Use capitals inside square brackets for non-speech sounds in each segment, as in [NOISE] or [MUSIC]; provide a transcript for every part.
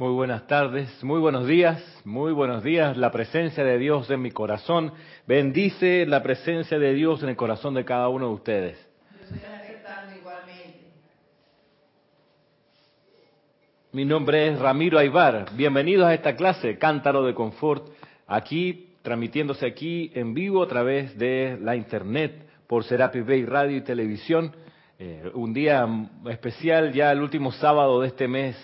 Muy buenas tardes, muy buenos días, muy buenos días. La presencia de Dios en mi corazón bendice la presencia de Dios en el corazón de cada uno de ustedes. Mi nombre es Ramiro Aybar. Bienvenidos a esta clase, Cántaro de Confort, aquí transmitiéndose aquí en vivo a través de la internet por Serapis Bay Radio y Televisión. Eh, un día especial, ya el último sábado de este mes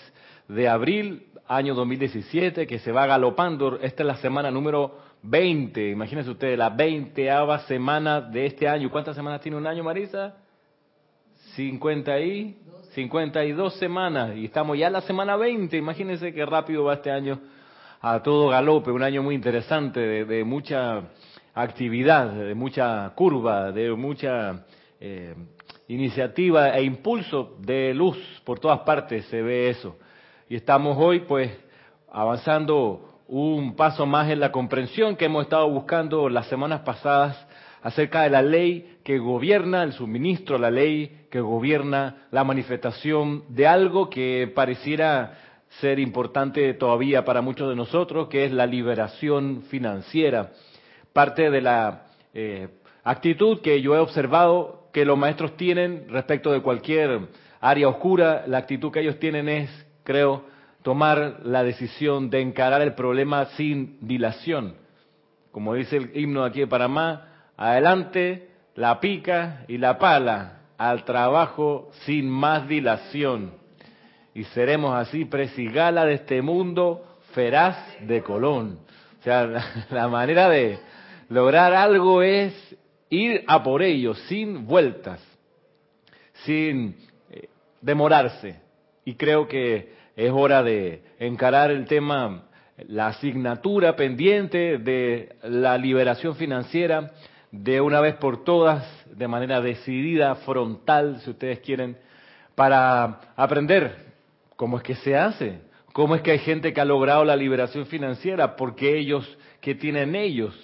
de abril, año 2017, que se va galopando. Esta es la semana número 20. Imagínense ustedes, la veinteava semana de este año. ¿Cuántas semanas tiene un año, Marisa? 50 y 52 semanas. Y estamos ya en la semana 20. Imagínense qué rápido va este año a todo galope. Un año muy interesante, de, mucha actividad, de mucha curva, de mucha eh, iniciativa e impulso de luz por todas partes. Se ve eso y estamos hoy pues avanzando un paso más en la comprensión que hemos estado buscando las semanas pasadas acerca de la ley que gobierna el suministro, la ley que gobierna la manifestación de algo que pareciera ser importante todavía para muchos de nosotros, que es la liberación financiera. Parte de la eh, actitud que yo he observado que los maestros tienen respecto de cualquier área oscura, la actitud que ellos tienen es creo, tomar la decisión de encarar el problema sin dilación. Como dice el himno aquí de Panamá, adelante la pica y la pala, al trabajo sin más dilación. Y seremos así presigala de este mundo feraz de Colón. O sea, [LAUGHS] la, manera de lograr algo es ir a por ello, sin vueltas, sin eh, demorarse. Y creo que es hora de encarar el tema, la asignatura pendiente de la liberación financiera de una vez por todas, de manera decidida, frontal, si ustedes quieren, para aprender cómo es que se hace, cómo es que hay gente que ha logrado la liberación financiera, porque ellos, qué tienen ellos,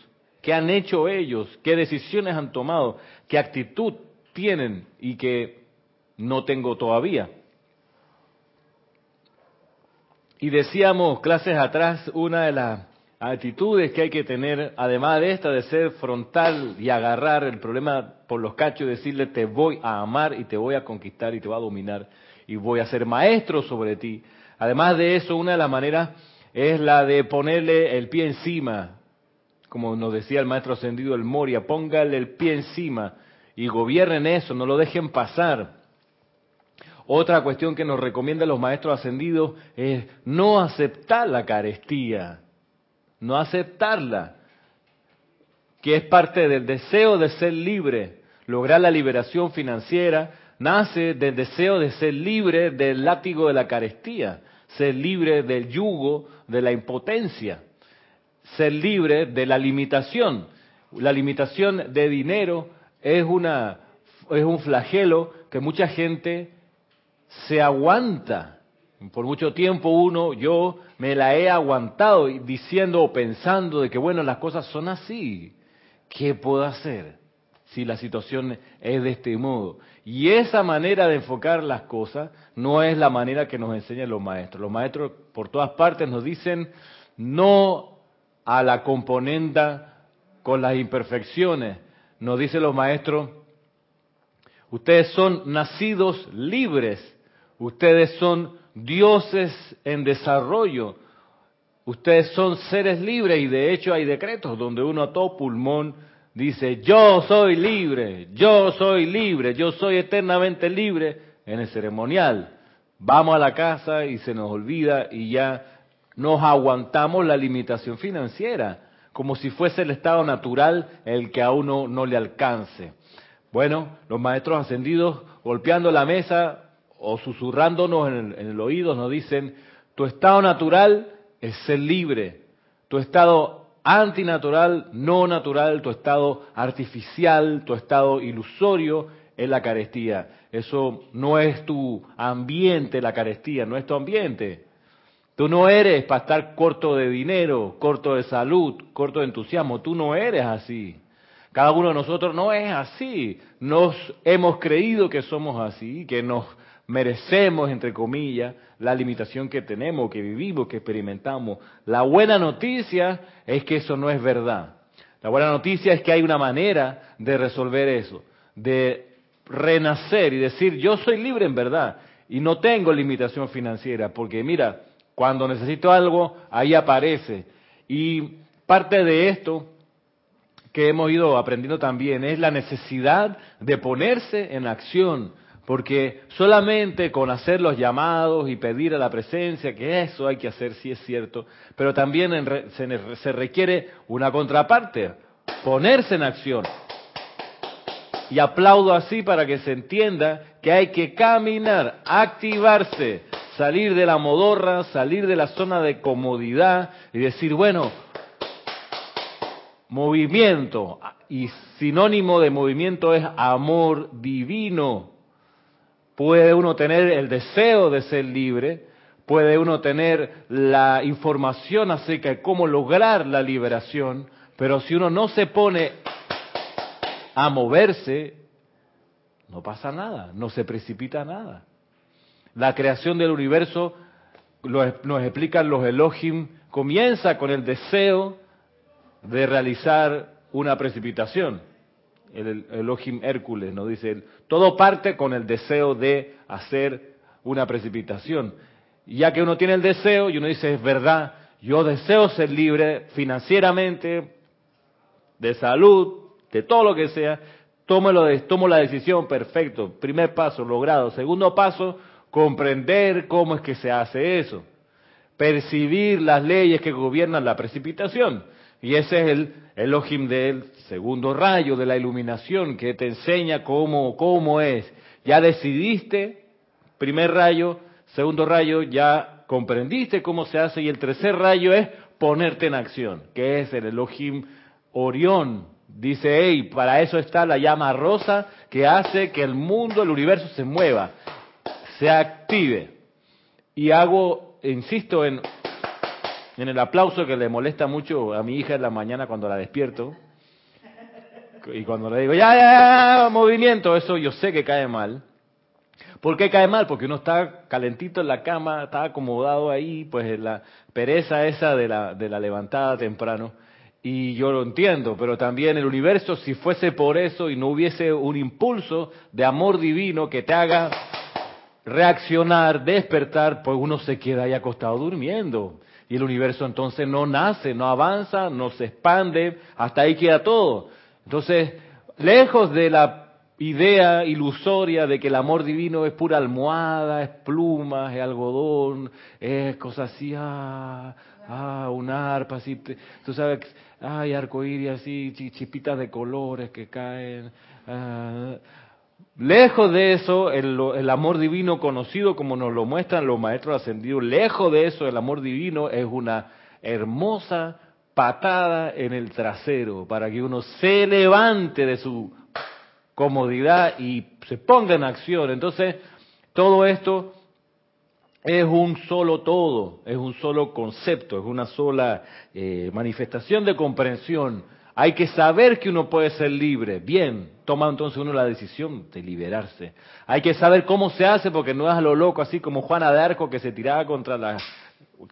qué han hecho ellos, qué decisiones han tomado, qué actitud tienen y que no tengo todavía. Y decíamos clases atrás, una de las actitudes que hay que tener, además de esta, de ser frontal y agarrar el problema por los cachos y decirle te voy a amar y te voy a conquistar y te voy a dominar y voy a ser maestro sobre ti. Además de eso, una de las maneras es la de ponerle el pie encima, como nos decía el maestro ascendido el Moria, póngale el pie encima y gobiernen eso, no lo dejen pasar. Otra cuestión que nos recomiendan los maestros ascendidos es no aceptar la carestía, no aceptarla, que es parte del deseo de ser libre, lograr la liberación financiera, nace del deseo de ser libre del látigo de la carestía, ser libre del yugo de la impotencia, ser libre de la limitación. La limitación de dinero es una es un flagelo que mucha gente se aguanta. Por mucho tiempo uno, yo me la he aguantado diciendo o pensando de que, bueno, las cosas son así. ¿Qué puedo hacer si la situación es de este modo? Y esa manera de enfocar las cosas no es la manera que nos enseñan los maestros. Los maestros por todas partes nos dicen no a la componenda con las imperfecciones. Nos dicen los maestros, ustedes son nacidos libres Ustedes son dioses en desarrollo. Ustedes son seres libres y de hecho hay decretos donde uno a todo pulmón dice, yo soy libre, yo soy libre, yo soy eternamente libre en el ceremonial. Vamos a la casa y se nos olvida y ya nos aguantamos la limitación financiera, como si fuese el estado natural el que a uno no le alcance. Bueno, los maestros ascendidos golpeando la mesa o susurrándonos en el, oído nos dicen, tu estado natural es ser libre, tu estado antinatural, no natural, tu estado artificial, tu estado ilusorio es la carestía. Eso no es tu ambiente, la carestía, no es tu ambiente. Tú no eres para estar corto de dinero, corto de salud, corto de entusiasmo, tú no eres así. Cada uno de nosotros no es así. Nos hemos creído que somos así, que nos merecemos, entre comillas, la limitación que tenemos, que vivimos, que experimentamos. La buena noticia es que eso no es verdad. La buena noticia es que hay una manera de resolver eso, de renacer y decir, yo soy libre en verdad y no tengo limitación financiera, porque mira, cuando necesito algo, ahí aparece. Y parte de esto que hemos ido aprendiendo también es la necesidad de ponerse en acción, porque solamente con hacer los llamados y pedir a la presencia, que eso hay que hacer, sí es cierto, pero también se requiere una contraparte, ponerse en acción. Y aplaudo así para que se entienda que hay que caminar, activarse, salir de la modorra, salir de la zona de comodidad y decir, bueno, movimiento, y sinónimo de movimiento es amor divino. Puede uno tener el deseo de ser libre, puede uno tener la información acerca de cómo lograr la liberación, pero si uno no se pone a moverse, no pasa nada, no se precipita nada. La creación del universo, nos explican los Elohim, comienza con el deseo de realizar una precipitación. El Elohim Hércules nos dice, todo parte con el deseo de hacer una precipitación. ya que uno tiene el deseo y uno dice, es verdad, yo deseo ser libre financieramente, de salud, de todo lo que sea, tomo, tomo la decisión, perfecto. Primer paso, logrado. Segundo paso, comprender cómo es que se hace eso. Percibir las leyes que gobiernan la precipitación. Y ese es el Elohim del segundo rayo de la iluminación que te enseña cómo, cómo es. Ya decidiste, primer rayo, segundo rayo, ya comprendiste cómo se hace y el tercer rayo es ponerte en acción, que es el Elohim Orión. Dice, hey, para eso está la llama rosa que hace que el mundo, el universo se mueva, se active. Y hago, insisto en, en el aplauso que le molesta mucho a mi hija en la mañana cuando la despierto. Y cuando le digo, ya, ya, ya, movimiento, eso yo sé que cae mal. ¿Por qué cae mal? Porque uno está calentito en la cama, está acomodado ahí, pues la pereza esa de la, de la levantada temprano. Y yo lo entiendo, pero también el universo, si fuese por eso y no hubiese un impulso de amor divino que te haga reaccionar, despertar, pues uno se queda ahí acostado durmiendo. Y el universo entonces no nace, no avanza, no se expande, hasta ahí queda todo. Entonces, lejos de la idea ilusoria de que el amor divino es pura almohada, es plumas, es algodón, es cosas así, ah, ah, un arpa, así, tú sabes, ay, arcoíris así, chispitas de colores que caen. Ah. Lejos de eso, el, el, amor divino conocido como nos lo muestran los maestros ascendidos, lejos de eso, el amor divino es una hermosa patada en el trasero para que uno se levante de su comodidad y se ponga en acción. Entonces, todo esto es un solo todo, es un solo concepto, es una sola eh, manifestación de comprensión. Hay que saber que uno puede ser libre. Bien, toma entonces uno la decisión de liberarse. Hay que saber cómo se hace porque no es a lo loco, así como Juana de Arco que se tiraba contra las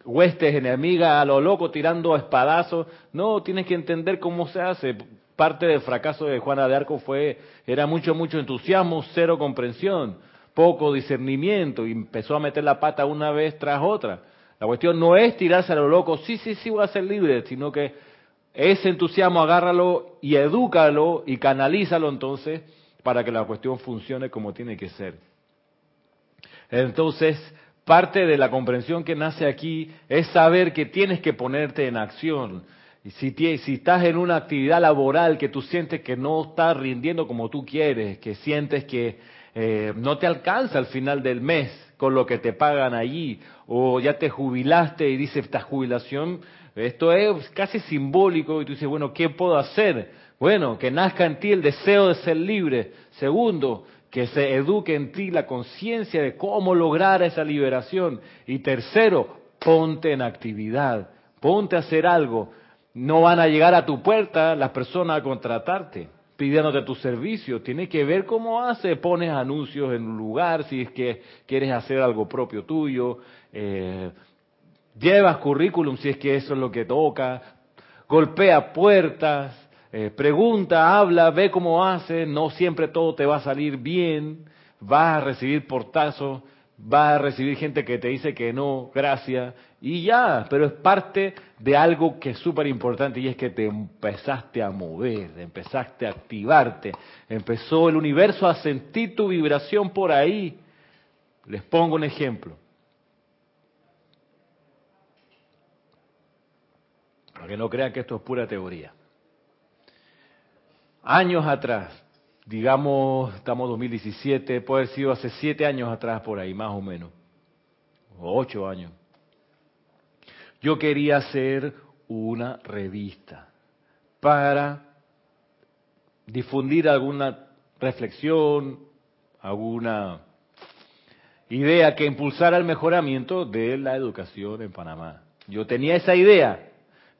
huestes enemigas a lo loco tirando espadazos. No, tienes que entender cómo se hace. Parte del fracaso de Juana de Arco fue, era mucho, mucho entusiasmo, cero comprensión poco discernimiento y empezó a meter la pata una vez tras otra. La cuestión no es tirarse a lo loco, sí, sí, sí voy a ser libre, sino que ese entusiasmo agárralo y edúcalo y canalízalo entonces para que la cuestión funcione como tiene que ser. Entonces, parte de la comprensión que nace aquí es saber que tienes que ponerte en acción. Y si, si estás en una actividad laboral que tú sientes que no estás rindiendo como tú quieres, que sientes que eh, no te alcanza al final del mes con lo que te pagan allí, o ya te jubilaste y dice esta jubilación, esto es casi simbólico y tú dices, bueno, ¿qué puedo hacer? Bueno, que nazca en ti el deseo de ser libre. Segundo, que se eduque en ti la conciencia de cómo lograr esa liberación. Y tercero, ponte en actividad, ponte a hacer algo. No van a llegar a tu puerta las personas a contratarte pidiéndote tu servicio. Tienes que ver cómo hace, pones anuncios en un lugar, si es que quieres hacer algo propio tuyo, eh, llevas currículum si es que eso es lo que toca, golpea puertas, eh, pregunta, habla, ve cómo hace, no siempre todo te va a salir bien, vas a recibir portazos, vas a recibir gente que te dice que no, gracias, y ya, pero es parte de algo que es súper importante y es que te empezaste a mover, empezaste a activarte, empezó el universo a sentir tu vibración por ahí. Les pongo un ejemplo. Para que no crean que esto es pura teoría. Años atrás, digamos, estamos en 2017, puede haber sido hace siete años atrás por ahí, más o menos, o ocho años yo quería hacer una revista para difundir alguna reflexión, alguna idea que impulsara el mejoramiento de la educación en Panamá. Yo tenía esa idea,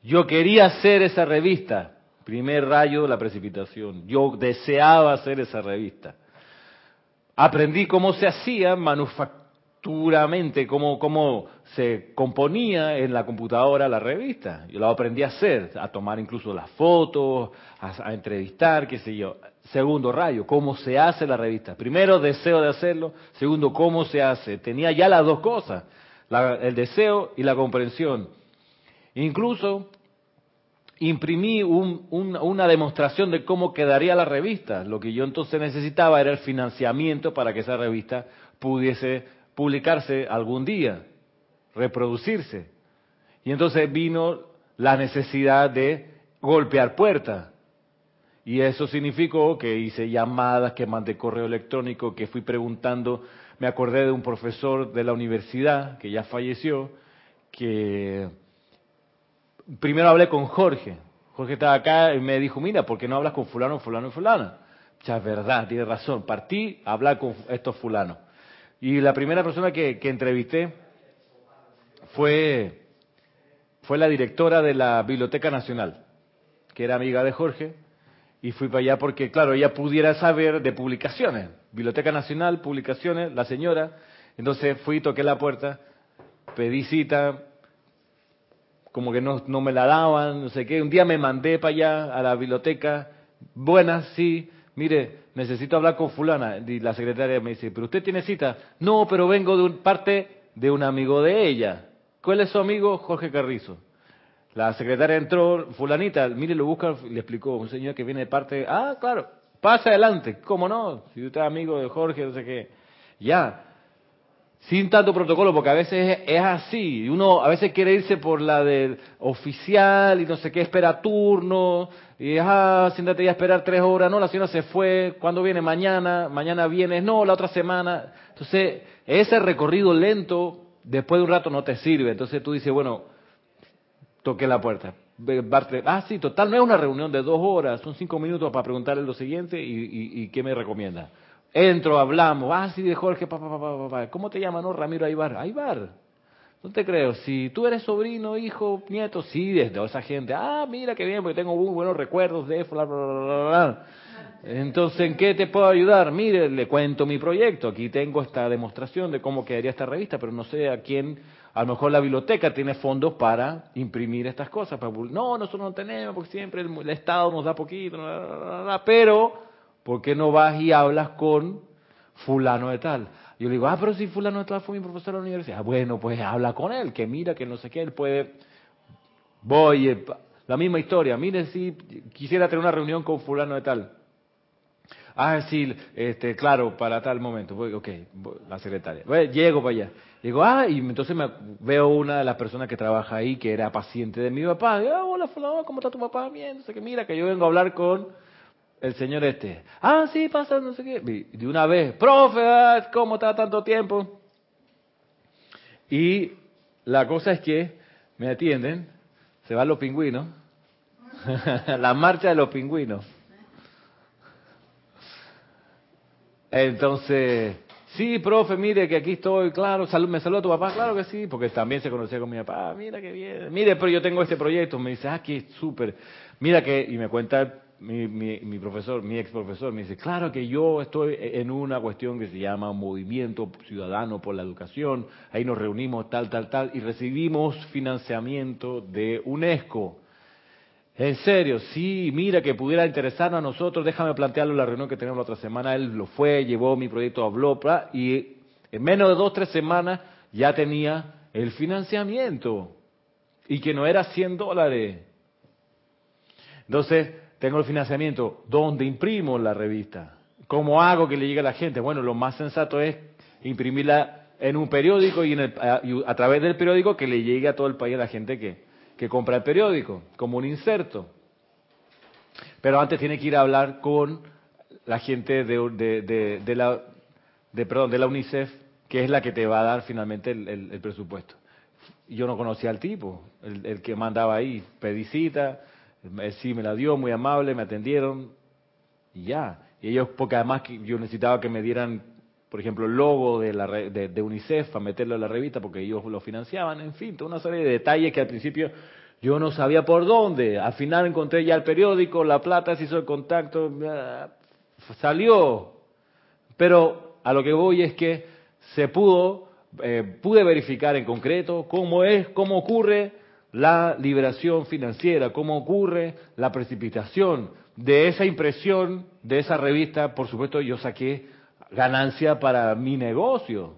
yo quería hacer esa revista, primer rayo de la precipitación, yo deseaba hacer esa revista. Aprendí cómo se hacía manufacturamente, cómo, cómo se componía en la computadora la revista. Yo lo aprendí a hacer, a tomar incluso las fotos, a, entrevistar, qué sé yo. Segundo rayo, cómo se hace la revista. Primero, deseo de hacerlo. Segundo, cómo se hace. Tenía ya las dos cosas, el deseo y la comprensión. Incluso imprimí una demostración de cómo quedaría la revista. Lo que yo entonces necesitaba era el financiamiento para que esa revista pudiese publicarse algún día reproducirse. Y entonces vino la necesidad de golpear puertas. Y eso significó que hice llamadas, que mandé correo electrónico, que fui preguntando. Me acordé de un profesor de la universidad que ya falleció, que primero hablé con Jorge. Jorge estaba acá y me dijo, mira, ¿por qué no hablas con fulano, fulano y fulana? Ya es verdad, tiene razón. Partí a hablar con estos fulanos. Y la primera persona que, entrevisté fue, fue la directora de la Biblioteca Nacional, que era amiga de Jorge, y fui para allá porque, claro, ella pudiera saber de publicaciones. Biblioteca Nacional, publicaciones, la señora. Entonces fui, toqué la puerta, pedí cita, como que no, no me la daban, no sé qué. Un día me mandé para allá a la biblioteca, buenas, sí, mire, necesito hablar con fulana. Y la secretaria me dice, pero usted tiene cita. No, pero vengo de un, parte de un amigo de ella. ¿Cuál es su amigo? Jorge Carrizo. La secretaria entró, fulanita, mire, lo busca, le explicó, un señor que viene de parte, ah, claro, pasa adelante, ¿cómo no? Si usted es amigo de Jorge, no sé qué. Ya, sin tanto protocolo, porque a veces es, así. Uno a veces quiere irse por la del oficial y no sé qué, espera turno, y ah, siéntate ya a esperar tres horas, no, la señora se fue, ¿cuándo viene? Mañana, mañana viene, no, la otra semana. Entonces, ese recorrido lento después de un rato no te sirve. Entonces tú dices, bueno, toqué la puerta. Ah, sí, total, no es una reunión de dos horas, son cinco minutos para preguntarle lo siguiente y, qué me recomienda. Entro, hablamos, ah, sí, de Jorge, papá, papá, papá. ¿Cómo te llamas, no? Ramiro Aybar. Aybar. No te creo. Si tú eres sobrino, hijo, nieto, sí, desde esa gente. Ah, mira qué bien, porque tengo muy buenos recuerdos de bla, bla, bla, bla. Entonces, ¿en qué te puedo ayudar? Mire, le cuento mi proyecto. Aquí tengo esta demostración de cómo quedaría esta revista, pero no sé a quién. A lo mejor la biblioteca tiene fondos para imprimir estas cosas. no, nosotros no tenemos, porque siempre el, Estado nos da poquito. pero, ¿por qué no vas y hablas con fulano de tal? Yo le digo, ah, pero si fulano de tal fue mi profesor de la universidad. Ah, bueno, pues habla con él, que mira, que no sé qué, él puede... Voy, eh, la misma historia. Mire, si quisiera tener una reunión con fulano de tal Ah, sí, este, claro, para tal momento. Voy, ok, la secretaria. llego para allá. Digo, ah, y entonces me veo una de las personas que trabaja ahí, que era paciente de mi papá. ah, hola, fulano, ¿cómo está tu papá? Bien, no sé qué. Mira, que yo vengo a hablar con el señor este. Ah, sí, pasa, no sé qué. De una vez, profe, ah, ¿cómo está tanto tiempo? Y la cosa es que me atienden, se van los pingüinos, [LAUGHS] la marcha de los pingüinos. Entonces, sí, profe, mire que aquí estoy, claro, me saluda tu papá, claro que sí, porque también se conocía con mi papá, mira que bien, mire, pero yo tengo este proyecto, me dice, ah, que súper, mira que, y me cuenta mi, mi, mi, profesor, mi ex profesor, me dice, claro que yo estoy en una cuestión que se llama Movimiento Ciudadano por la Educación, ahí nos reunimos tal, tal, tal, y recibimos financiamiento de UNESCO. En serio, sí, mira que pudiera interesarnos a nosotros, déjame plantearlo en la reunión que tenemos la otra semana, él lo fue, llevó mi proyecto, habló, y en menos de dos, tres semanas ya tenía el financiamiento, y que no era 100 dólares. Entonces, tengo el financiamiento, ¿dónde imprimo la revista? ¿Cómo hago que le llegue a la gente? Bueno, lo más sensato es imprimirla en un periódico y, a, través del periódico que le llegue a todo el país a la gente que, que compra el periódico, como un inserto. Pero antes tiene que ir a hablar con la gente de, de, la, de, perdón, de la UNICEF, que es la que te va a dar finalmente el, presupuesto. Yo no conocía al tipo, el, el que mandaba ahí, pedicita, sí me la dio, muy amable, me atendieron y ya. Y ellos, porque además yo necesitaba que me dieran, por ejemplo, el logo de, la, de, UNICEF para meterlo en la revista porque ellos lo financiaban, en fin, toda una serie de detalles que al principio yo no sabía por dónde. Al final encontré ya el periódico, la plata, se hizo el contacto, salió. Pero a lo que voy es que se pudo, eh, pude verificar en concreto cómo es, cómo ocurre la liberación financiera, cómo ocurre la precipitación. De esa impresión, de esa revista, por supuesto, yo saqué ganancia para mi negocio,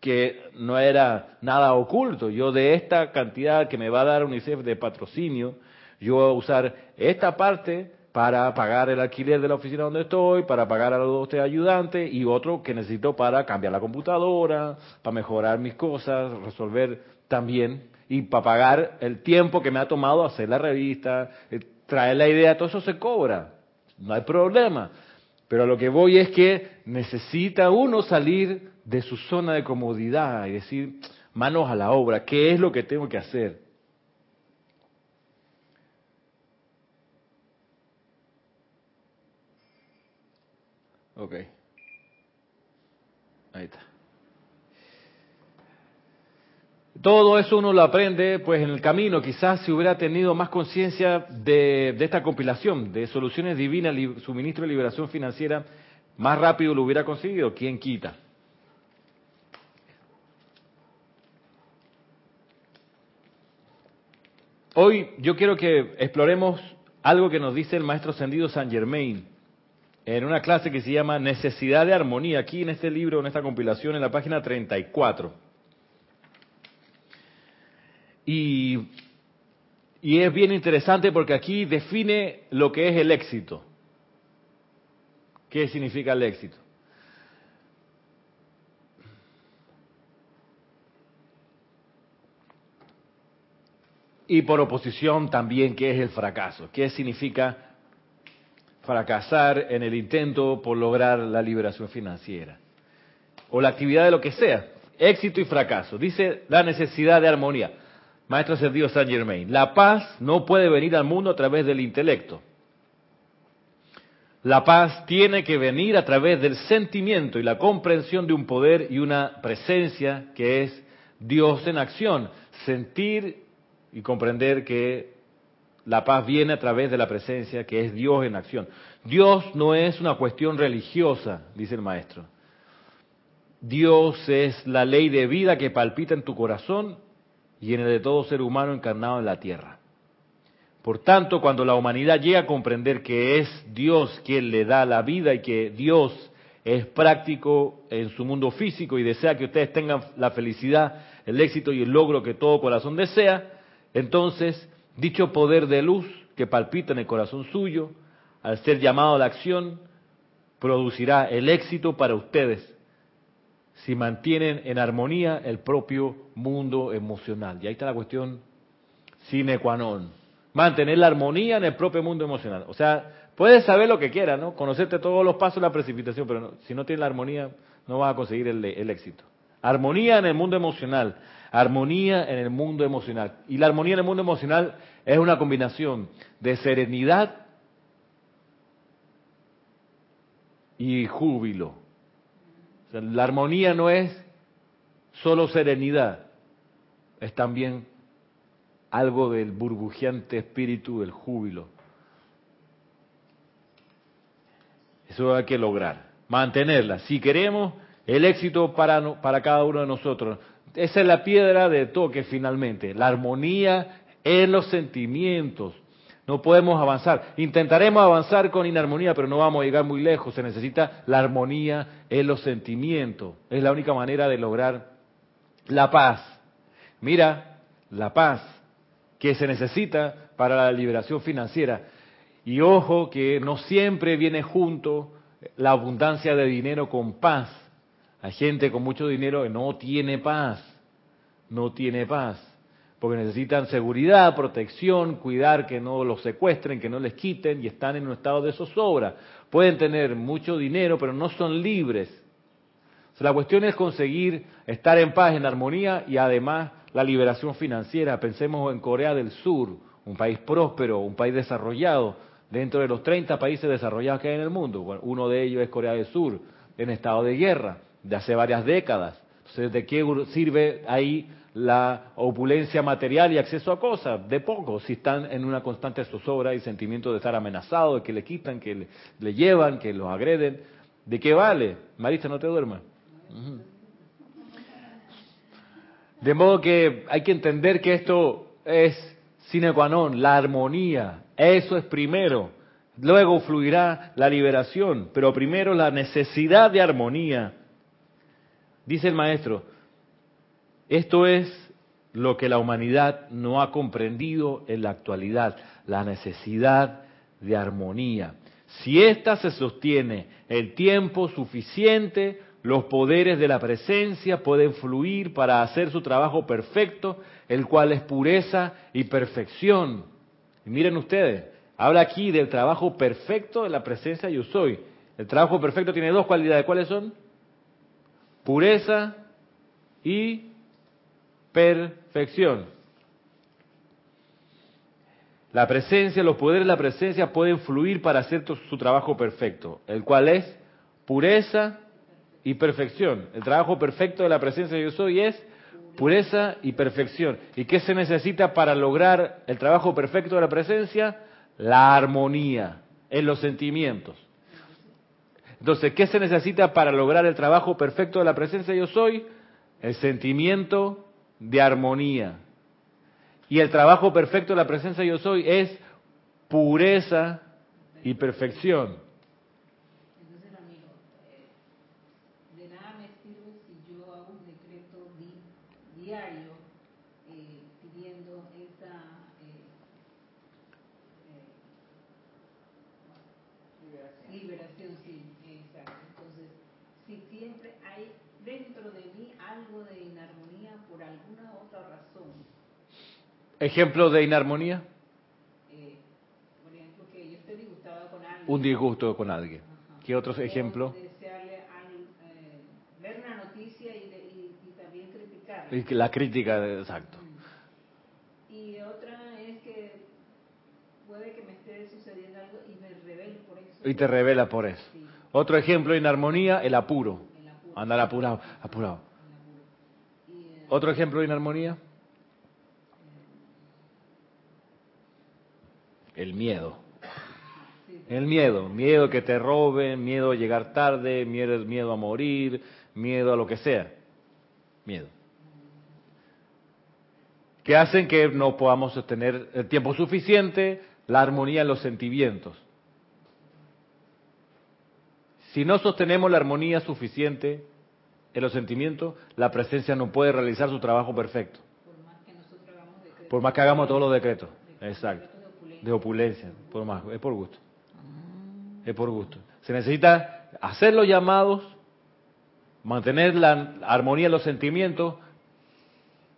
que no era nada oculto. Yo de esta cantidad que me va a dar UNICEF de patrocinio, yo voy a usar esta parte para pagar el alquiler de la oficina donde estoy, para pagar a los dos ayudantes y otro que necesito para cambiar la computadora, para mejorar mis cosas, resolver también y para pagar el tiempo que me ha tomado hacer la revista, eh, traer la idea, todo eso se cobra, no hay problema. Pero a lo que voy es que necesita uno salir de su zona de comodidad y decir, manos a la obra, ¿qué es lo que tengo que hacer? Ok. Ahí está. Todo eso uno lo aprende pues en el camino. Quizás si hubiera tenido más conciencia de, esta compilación de soluciones divinas, suministro de liberación financiera, más rápido lo hubiera conseguido. ¿Quién quita? Hoy yo quiero que exploremos algo que nos dice el maestro ascendido San Germain en una clase que se llama Necesidad de Armonía, aquí en este libro, en esta compilación, en la página 34. Y, es bien interesante porque aquí define lo que es el éxito. ¿Qué significa el éxito? Y por oposición también, ¿qué es el fracaso? ¿Qué significa fracasar en el intento por lograr la liberación financiera? O la actividad de lo que sea. Éxito y fracaso. Dice la necesidad de armonía. Maestro Ascendido Saint Germain, la paz no puede venir al mundo a través del intelecto. La paz tiene que venir a través del sentimiento y la comprensión de un poder y una presencia que es Dios en acción. Sentir y comprender que la paz viene a través de la presencia que es Dios en acción. Dios no es una cuestión religiosa, dice el maestro. Dios es la ley de vida que palpita en tu corazón y en el de todo ser humano encarnado en la tierra. Por tanto, cuando la humanidad llega a comprender que es Dios quien le da la vida y que Dios es práctico en su mundo físico y desea que ustedes tengan la felicidad, el éxito y el logro que todo corazón desea, entonces dicho poder de luz que palpita en el corazón suyo, al ser llamado a la acción, producirá el éxito para ustedes si mantienen en armonía el propio mundo emocional. Y ahí está la cuestión sine qua non. Mantener la armonía en el propio mundo emocional. O sea, puedes saber lo que quieras, ¿no? Conocerte todos los pasos de la precipitación, pero si no tienes la armonía, no vas a conseguir el, el éxito. Armonía en el mundo emocional. Armonía en el mundo emocional. Y la armonía en el mundo emocional es una combinación de serenidad y júbilo la armonía no es solo serenidad, es también algo del burbujeante espíritu del júbilo. Eso hay que lograr, mantenerla. Si queremos el éxito para, para cada uno de nosotros, esa es la piedra de toque finalmente, la armonía en los sentimientos. No podemos avanzar. Intentaremos avanzar con inarmonía, pero no vamos a llegar muy lejos. Se necesita la armonía en los sentimientos. Es la única manera de lograr la paz. Mira, la paz que se necesita para la liberación financiera. Y ojo que no siempre viene junto la abundancia de dinero con paz. Hay gente con mucho dinero que no tiene paz, no tiene paz porque necesitan seguridad, protección, cuidar que no los secuestren, que no les quiten y están en un estado de zozobra. Pueden tener mucho dinero, pero no son libres. la cuestión es conseguir estar en paz, en armonía y además la liberación financiera. Pensemos en Corea del Sur, un país próspero, un país desarrollado, dentro de los 30 países desarrollados que hay en el mundo. uno de ellos es Corea del Sur, en estado de guerra, de hace varias décadas. Entonces, ¿de qué sirve ahí la opulencia material y acceso a cosas, de poco, si están en una constante zozobra y sentimiento de estar amenazados, de que le quitan, que le, llevan, que los agreden. ¿De qué vale? Marisa, no te duermas. De modo que hay que entender que esto es sine qua non, la armonía. Eso es primero. Luego fluirá la liberación, pero primero la necesidad de armonía. Dice el maestro, esto es lo que la humanidad no ha comprendido en la actualidad, la necesidad de armonía. Si ésta se sostiene el tiempo suficiente, los poderes de la presencia pueden fluir para hacer su trabajo perfecto, el cual es pureza y perfección. Y miren ustedes, habla aquí del trabajo perfecto de la presencia yo soy. El trabajo perfecto tiene dos cualidades, ¿cuáles son? Pureza y perfección. La presencia, los poderes de la presencia pueden fluir para hacer su trabajo perfecto, el cual es pureza y perfección. El trabajo perfecto de la presencia de yo soy es pureza y perfección. ¿Y qué se necesita para lograr el trabajo perfecto de la presencia? La armonía en los sentimientos. Entonces, ¿qué se necesita para lograr el trabajo perfecto de la presencia de yo soy? El sentimiento de armonía. Y el trabajo perfecto de la presencia yo soy es pureza y perfección. Entonces, amigo, eh, de nada me sirve si yo hago un decreto diario eh, pidiendo esa eh, liberación. liberación, sí, exacto. Entonces, si siempre hay dentro de mí algo de inarmonía por alguna otra razón. ¿Ejemplo de inarmonía? Eh, por ejemplo, que yo disgustada con alguien. Un disgusto con alguien. ¿Qué otros ejemplos? Desearle al, eh, ver una noticia y, de, y, y también criticar. Y la crítica, exacto. Y otra es que puede que me esté sucediendo algo y me revelo por eso. Y te revela por eso. Sí. Otro ejemplo de inarmonía, el apuro. el apuro. Andar apurado, apurado. ¿Otro ejemplo de inarmonía? El miedo. El miedo, miedo que te roben, miedo a llegar tarde, miedo, miedo a morir, miedo a lo que sea. Miedo. Que hacen que no podamos sostener el tiempo suficiente la armonía en los sentimientos. Si no sostenemos la armonía suficiente en los sentimientos, la presencia no puede realizar su trabajo perfecto. Por más que nosotros hagamos decretos. Por más que hagamos todos los decretos. Exacto. De opulencia. Por más. Es por gusto. Es por gusto. Se necesita hacer los llamados, mantener la armonía en los sentimientos,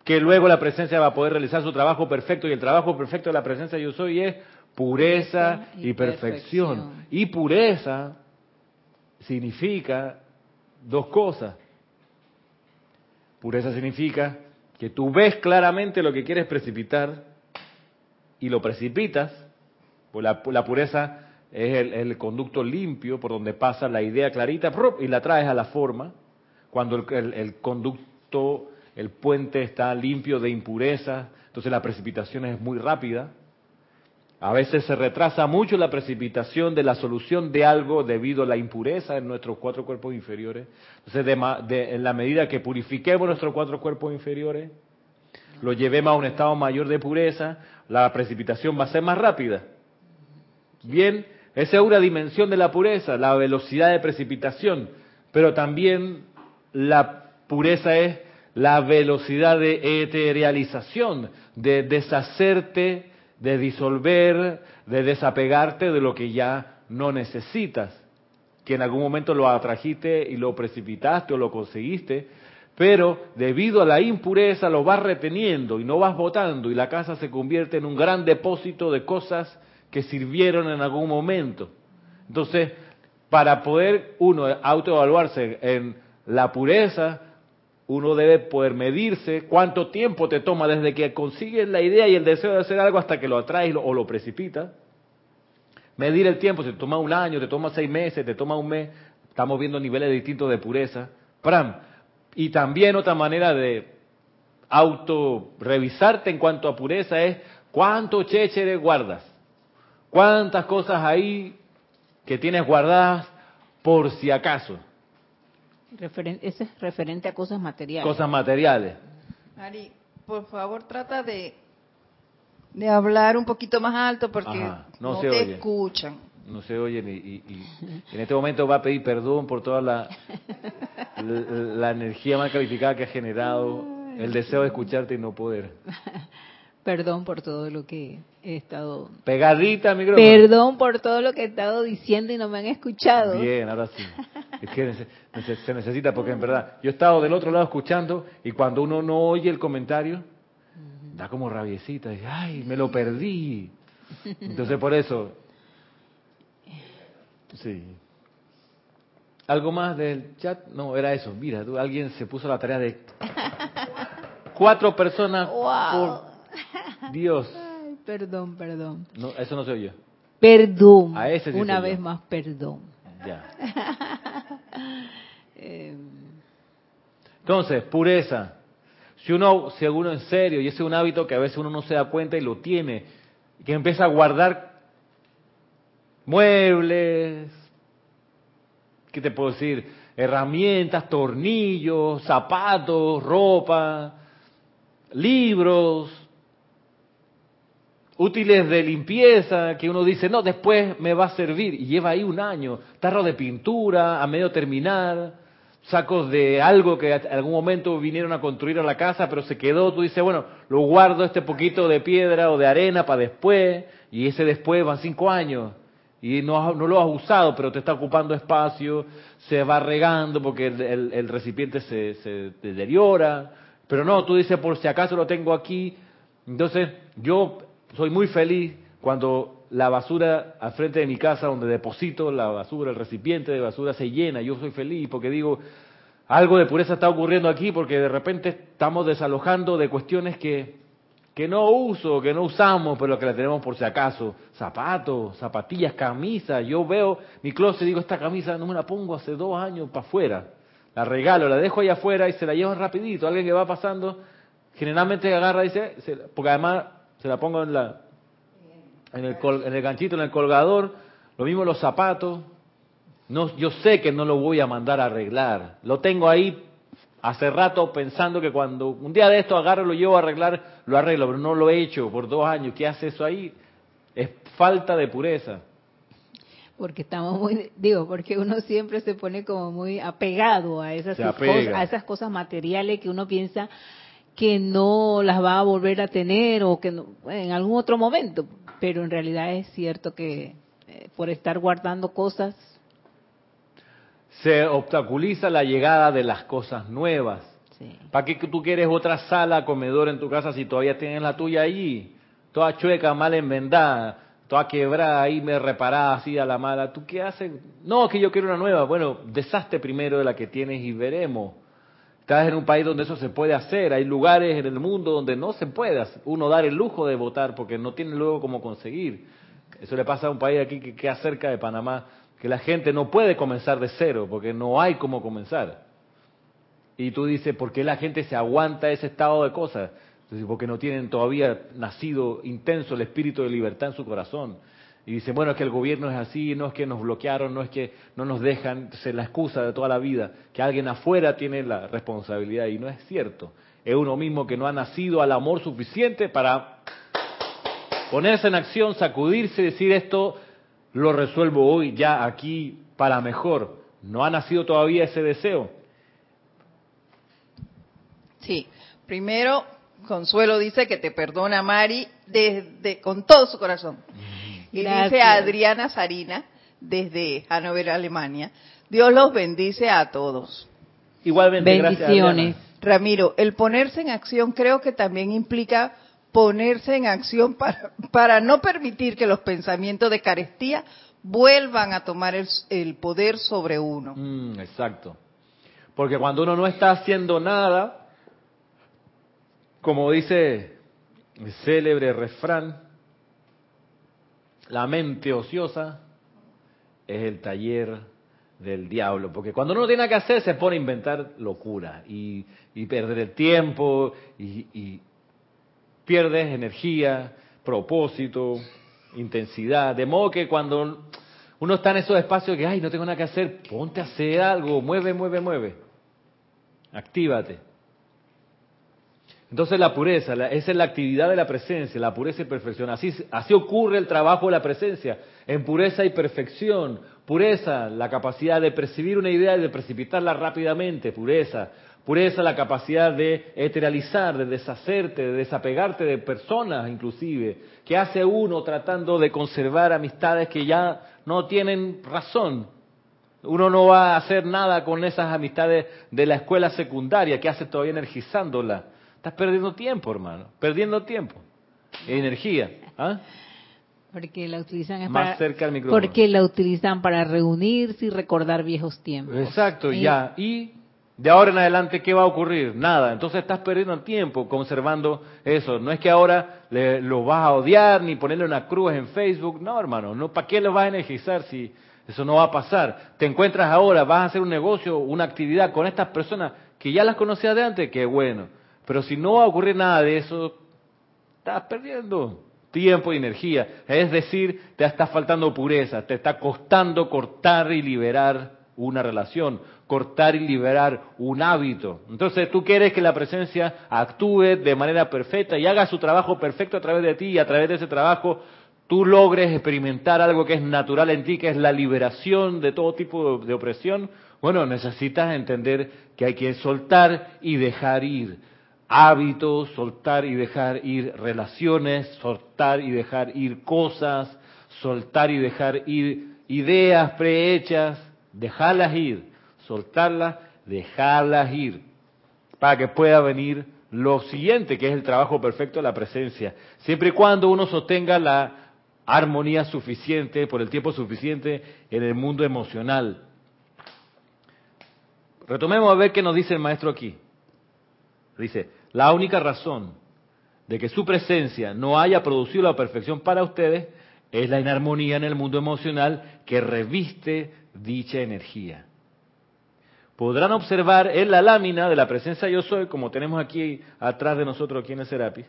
que luego la presencia va a poder realizar su trabajo perfecto y el trabajo perfecto de la presencia yo soy es pureza y, perfección. perfección. Y pureza significa dos cosas. Pureza significa que tú ves claramente lo que quieres precipitar y lo precipitas, pues la, pureza es el, conducto limpio por donde pasa la idea clarita y la traes a la forma. Cuando el, el, el conducto, el puente está limpio de impurezas, entonces la precipitación es muy rápida. A veces se retrasa mucho la precipitación de la solución de algo debido a la impureza en nuestros cuatro cuerpos inferiores. Entonces, en la medida que purifiquemos nuestros cuatro cuerpos inferiores, lo llevemos a un estado mayor de pureza, la precipitación va a ser más rápida. Bien, esa es una dimensión de la pureza, la velocidad de precipitación, pero también la pureza es la velocidad de eterialización, de deshacerte, de disolver, de desapegarte de lo que ya no necesitas, que en algún momento lo atrajiste y lo precipitaste o lo conseguiste, pero debido a la impureza lo vas reteniendo y no vas botando y la casa se convierte en un gran depósito de cosas que sirvieron en algún momento. Entonces, para poder uno autoevaluarse en la pureza, uno debe poder medirse cuánto tiempo te toma desde que consigues la idea y el deseo de hacer algo hasta que lo atraes o lo precipitas. Medir el tiempo, si te toma un año, te toma seis meses, te toma un mes, estamos viendo niveles distintos de pureza. Pram. Y también otra manera de auto revisarte en cuanto a pureza es cuánto chéchere guardas. ¿Cuántas cosas hay que tienes guardadas por si acaso? ese es referente a cosas materiales. Cosas materiales. Ari, por favor trata de, de hablar un poquito más alto porque no, te escuchan. No se oyen y, en este momento va a pedir perdón por toda la, la energía mal calificada que ha generado el deseo de escucharte y no poder. Perdón por todo lo que he estado... Pegadita, micrófono. Perdón por todo lo que he estado diciendo y no me han escuchado. Bien, ahora sí. Es que se necesita, porque en verdad, yo he estado del otro lado escuchando y cuando uno no oye el comentario, da como rabiecita, y, ay, me lo perdí. Entonces por eso, sí. ¿Algo más del chat? No, era eso. Mira, alguien se puso la tarea de [LAUGHS] cuatro personas wow. [LAUGHS] Dios. perdón, perdón. No, eso no se oye. Perdón. A ese Una vez más, perdón. Ya. [LAUGHS] Em. Entonces, pureza. Si uno, si uno en serio, y ese es un hábito que a veces uno no se da cuenta y lo tiene, que empieza a guardar muebles, ¿qué te puedo decir? Herramientas, tornillos, zapatos, ropa, libros, útiles de limpieza que uno dice, no, después me va a servir y lleva ahí un año, tarro de pintura a medio terminar, sacos de algo que en algún momento vinieron a construir a la casa, pero se quedó, tú dices, bueno, lo guardo este poquito de piedra o de arena para después, y ese después van cinco años, y no, no lo has usado, pero te está ocupando espacio, se va regando porque el, recipiente se, se deteriora, pero no, tú dices, por si acaso lo tengo aquí, entonces yo soy muy feliz cuando la basura al frente de mi casa, donde deposito la basura, el recipiente de basura se llena. Yo soy feliz porque digo, algo de pureza está ocurriendo aquí porque de repente estamos desalojando de cuestiones que, que no uso, que no usamos, pero que la tenemos por si acaso. Zapatos, zapatillas, camisas. Yo veo mi closet y digo, esta camisa no me la pongo hace dos años para afuera. La regalo, la dejo ahí afuera y se la llevan rapidito. Alguien que va pasando, generalmente agarra y dice, porque además se la pongo en la en el, en el ganchito, en el colgador, lo mismo los zapatos. No, yo sé que no lo voy a mandar a arreglar. Lo tengo ahí hace rato pensando que cuando un día de esto agarro lo llevo a arreglar, lo arreglo, pero no lo he hecho por dos años. ¿Qué hace eso ahí? Es falta de pureza. Porque estamos muy, digo, porque uno siempre se pone como muy apegado a esas, cosas, a esas cosas materiales que uno piensa, que no las va a volver a tener o que en algún otro momento, pero en realidad es cierto que eh, por estar guardando cosas se obstaculiza la llegada de las cosas nuevas. ¿Para qué tú quieres otra sala, comedor en tu casa si todavía tienes la tuya allí? Toda chueca, mal enmendada, toda quebrada ahí, me reparada así a la mala. ¿Tú qué haces? No, que yo quiero una nueva. Bueno, deshazte primero de la que tienes y veremos. Estás en un país donde eso se puede hacer. Hay lugares en el mundo donde no se puede uno dar el lujo de votar porque no tiene luego cómo conseguir. Eso le pasa a un país aquí que queda cerca de Panamá, que la gente no puede comenzar de cero porque no hay cómo comenzar. Y tú dices, ¿por qué la gente se aguanta ese estado de cosas? porque no tienen todavía nacido intenso el espíritu de libertad en su corazón. Y dicen, bueno, es que el gobierno es así, no es que nos bloquearon, no es que no nos dejan, es la excusa de toda la vida, que alguien afuera tiene la responsabilidad y no es cierto. Es uno mismo que no ha nacido al amor suficiente para ponerse en acción, sacudirse y decir esto lo resuelvo hoy, ya aquí, para mejor. No ha nacido todavía ese deseo. Sí, primero Consuelo dice que te perdona Mari desde, con todo su corazón. Y dice Adriana Sarina, desde Hannover, Alemania, Dios los bendice a todos. Igualmente, Bendiciones. Ramiro, el ponerse en acción creo que también implica ponerse en acción [LAUGHS] para, para no permitir que los pensamientos de carestía vuelvan a tomar el, poder sobre uno. Mm, exacto. Porque cuando uno no está haciendo nada, como dice el célebre refrán, la mente ociosa es el taller del diablo, porque cuando uno no tiene que hacer se pone a inventar locura y, perder el tiempo y, y pierdes energía, propósito, intensidad, de modo que cuando uno está en esos espacios que, ay, no tengo nada que hacer, ponte a hacer algo, mueve, mueve, mueve, actívate. Entonces la pureza, esa es la actividad de la presencia, la pureza y perfección. Así, así ocurre el trabajo de la presencia, en pureza y perfección. Pureza, la capacidad de percibir una idea y de precipitarla rápidamente, pureza. Pureza, la capacidad de eteralizar, de deshacerte, de desapegarte de personas inclusive. ¿Qué hace uno tratando de conservar amistades que ya no tienen razón? Uno no va a hacer nada con esas amistades de la escuela secundaria, que hace todavía energizándola? Estás perdiendo tiempo, hermano, perdiendo tiempo, energía. ¿ah? Porque la utilizan Más cerca al micrófono. Porque la utilizan para reunirse y recordar viejos tiempos. Exacto, ya. Y de ahora en adelante, ¿qué va a ocurrir? Nada. Entonces estás perdiendo tiempo conservando eso. No es que ahora lo vas a odiar ni ponerle una cruz en Facebook. No, hermano. No, ¿Para qué lo vas a energizar si eso no va a pasar? Te encuentras ahora, vas a hacer un negocio, una actividad con estas personas que ya las conocías de antes, qué bueno. Pero si no ocurrir nada de eso, estás perdiendo tiempo y energía. Es decir, te está faltando pureza, te está costando cortar y liberar una relación, cortar y liberar un hábito. Entonces tú quieres que la presencia actúe de manera perfecta y haga su trabajo perfecto a través de ti y a través de ese trabajo tú logres experimentar algo que es natural en ti, que es la liberación de todo tipo de opresión. Bueno, necesitas entender que hay que soltar y dejar ir hábitos, soltar y dejar ir relaciones, soltar y dejar ir cosas, soltar y dejar ir ideas prehechas, dejarlas ir, soltarlas, dejarlas ir, para que pueda venir lo siguiente, que es el trabajo perfecto de la presencia, siempre y cuando uno sostenga la armonía suficiente, por el tiempo suficiente en el mundo emocional. Retomemos a ver qué nos dice el maestro aquí. Dice, la única razón de que su presencia no haya producido la perfección para ustedes es la inarmonía en el mundo emocional que reviste dicha energía. Podrán observar en la lámina de la presencia yo soy, como tenemos aquí atrás de nosotros aquí en el Serapis,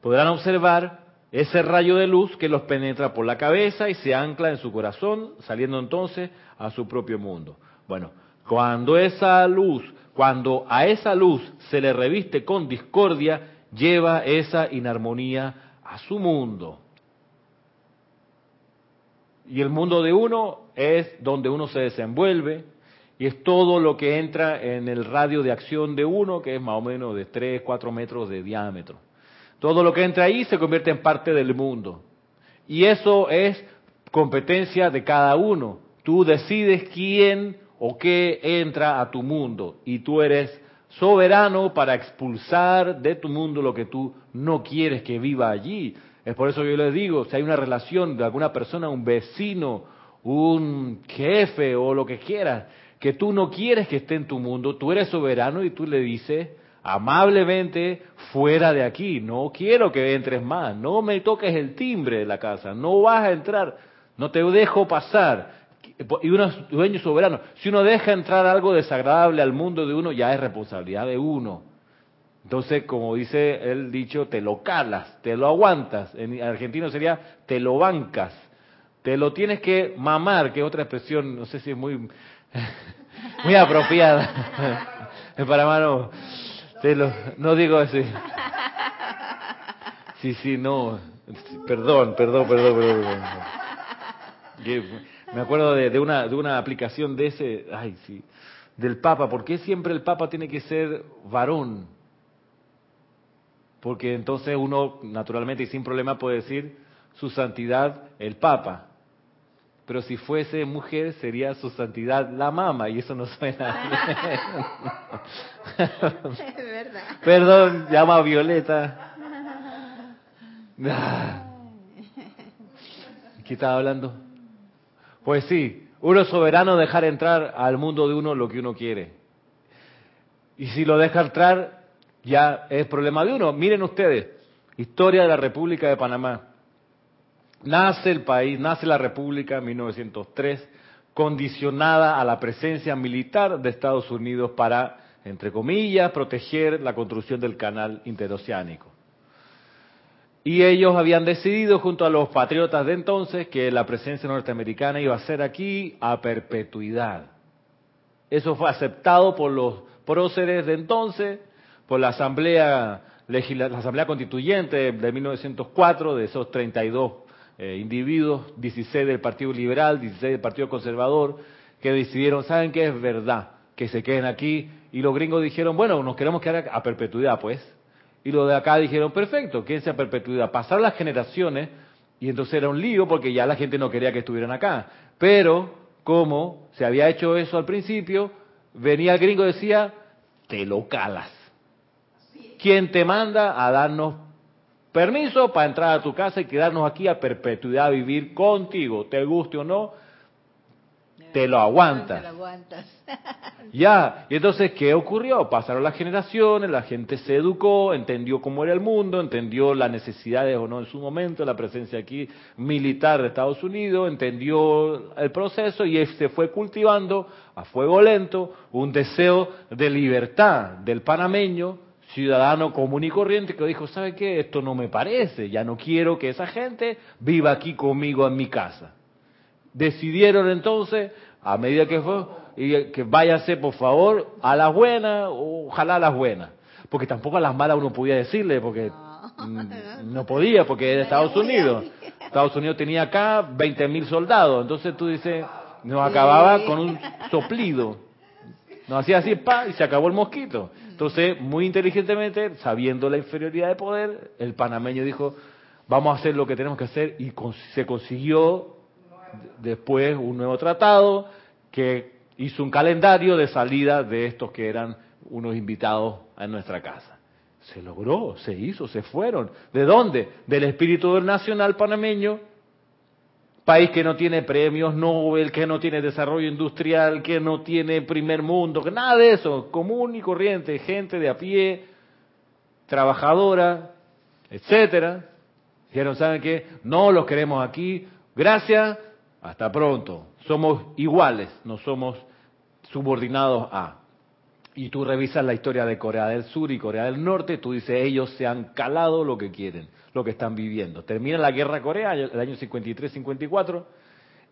podrán observar ese rayo de luz que los penetra por la cabeza y se ancla en su corazón, saliendo entonces a su propio mundo. Bueno, cuando esa luz cuando a esa luz se le reviste con discordia, lleva esa inarmonía a su mundo. Y el mundo de uno es donde uno se desenvuelve y es todo lo que entra en el radio de acción de uno, que es más o menos de 3, 4 metros de diámetro. Todo lo que entra ahí se convierte en parte del mundo. Y eso es competencia de cada uno. Tú decides quién o qué entra a tu mundo y tú eres soberano para expulsar de tu mundo lo que tú no quieres que viva allí. Es por eso que yo les digo, si hay una relación de alguna persona, un vecino, un jefe o lo que quieras, que tú no quieres que esté en tu mundo, tú eres soberano y tú le dices amablemente fuera de aquí, no quiero que entres más, no me toques el timbre de la casa, no vas a entrar, no te dejo pasar y uno es dueño soberano. Si uno deja entrar algo desagradable al mundo de uno, ya es responsabilidad de uno. Entonces, como dice el dicho, te lo calas, te lo aguantas. En argentino sería te lo bancas. Te lo tienes que mamar, que es otra expresión, no sé si es muy, [LAUGHS] muy apropiada. en Panamá no, te lo, no digo así. Sí, sí, no. Perdón, perdón, perdón, perdón. Me acuerdo de, de, una, de una aplicación de ese, ay, sí, del Papa. ¿Por qué siempre el Papa tiene que ser varón? Porque entonces uno, naturalmente y sin problema, puede decir su santidad el Papa. Pero si fuese mujer, sería su santidad la mama, y eso no suena [LAUGHS] bien. Es verdad. Perdón, llama a Violeta. [LAUGHS] ¿Qué estaba hablando? Pues sí, uno es soberano dejar entrar al mundo de uno lo que uno quiere. Y si lo deja entrar, ya es problema de uno. Miren ustedes, historia de la República de Panamá. Nace el país, nace la República en 1903, condicionada a la presencia militar de Estados Unidos para, entre comillas, proteger la construcción del canal interoceánico. Y ellos habían decidido, junto a los patriotas de entonces, que la presencia norteamericana iba a ser aquí a perpetuidad. Eso fue aceptado por los próceres de entonces, por la Asamblea, la Asamblea Constituyente de 1904, de esos 32 eh, individuos, 16 del Partido Liberal, 16 del Partido Conservador, que decidieron, ¿saben qué? Es verdad, que se queden aquí. Y los gringos dijeron, bueno, nos queremos quedar a perpetuidad, pues. Y los de acá dijeron, perfecto, quédense a perpetuidad. Pasaron las generaciones y entonces era un lío porque ya la gente no quería que estuvieran acá. Pero, como se había hecho eso al principio, venía el gringo y decía, te lo calas. ¿Quién te manda a darnos permiso para entrar a tu casa y quedarnos aquí a perpetuidad a vivir contigo, te guste o no, te lo aguantas. [LAUGHS] ya, y entonces, ¿qué ocurrió? Pasaron las generaciones, la gente se educó, entendió cómo era el mundo, entendió las necesidades o no en su momento, la presencia aquí militar de Estados Unidos, entendió el proceso y se fue cultivando a fuego lento un deseo de libertad del panameño ciudadano común y corriente que dijo, ¿sabe qué? Esto no me parece, ya no quiero que esa gente viva aquí conmigo en mi casa. Decidieron entonces, a medida que fue, y que váyase por favor a las buenas, ojalá a las buenas. Porque tampoco a las malas uno podía decirle, porque no, [LAUGHS] podía, porque era Estados Unidos. Estados Unidos tenía acá 20 mil soldados, entonces tú dices, nos acababa con un soplido. Nos hacía así, pa, y se acabó el mosquito. Entonces, muy inteligentemente, sabiendo la inferioridad de poder, el panameño dijo, vamos a hacer lo que tenemos que hacer y se consiguió después un nuevo tratado que hizo un calendario de salida de estos que eran unos invitados a nuestra casa. Se logró, se hizo, se fueron. ¿De dónde? Del espíritu del nacional panameño país que no tiene premios Nobel, que no tiene desarrollo industrial, que no tiene primer mundo, que nada de eso, común y corriente, gente de a pie, trabajadora, etcétera. Dijeron, ¿saben qué? No los queremos aquí, gracias, hasta pronto. Somos iguales, no somos subordinados a. Y tú revisas la historia de Corea del Sur y Corea del Norte, tú dices, ellos se han calado lo que quieren lo que están viviendo. Termina la guerra Corea, el año 53-54,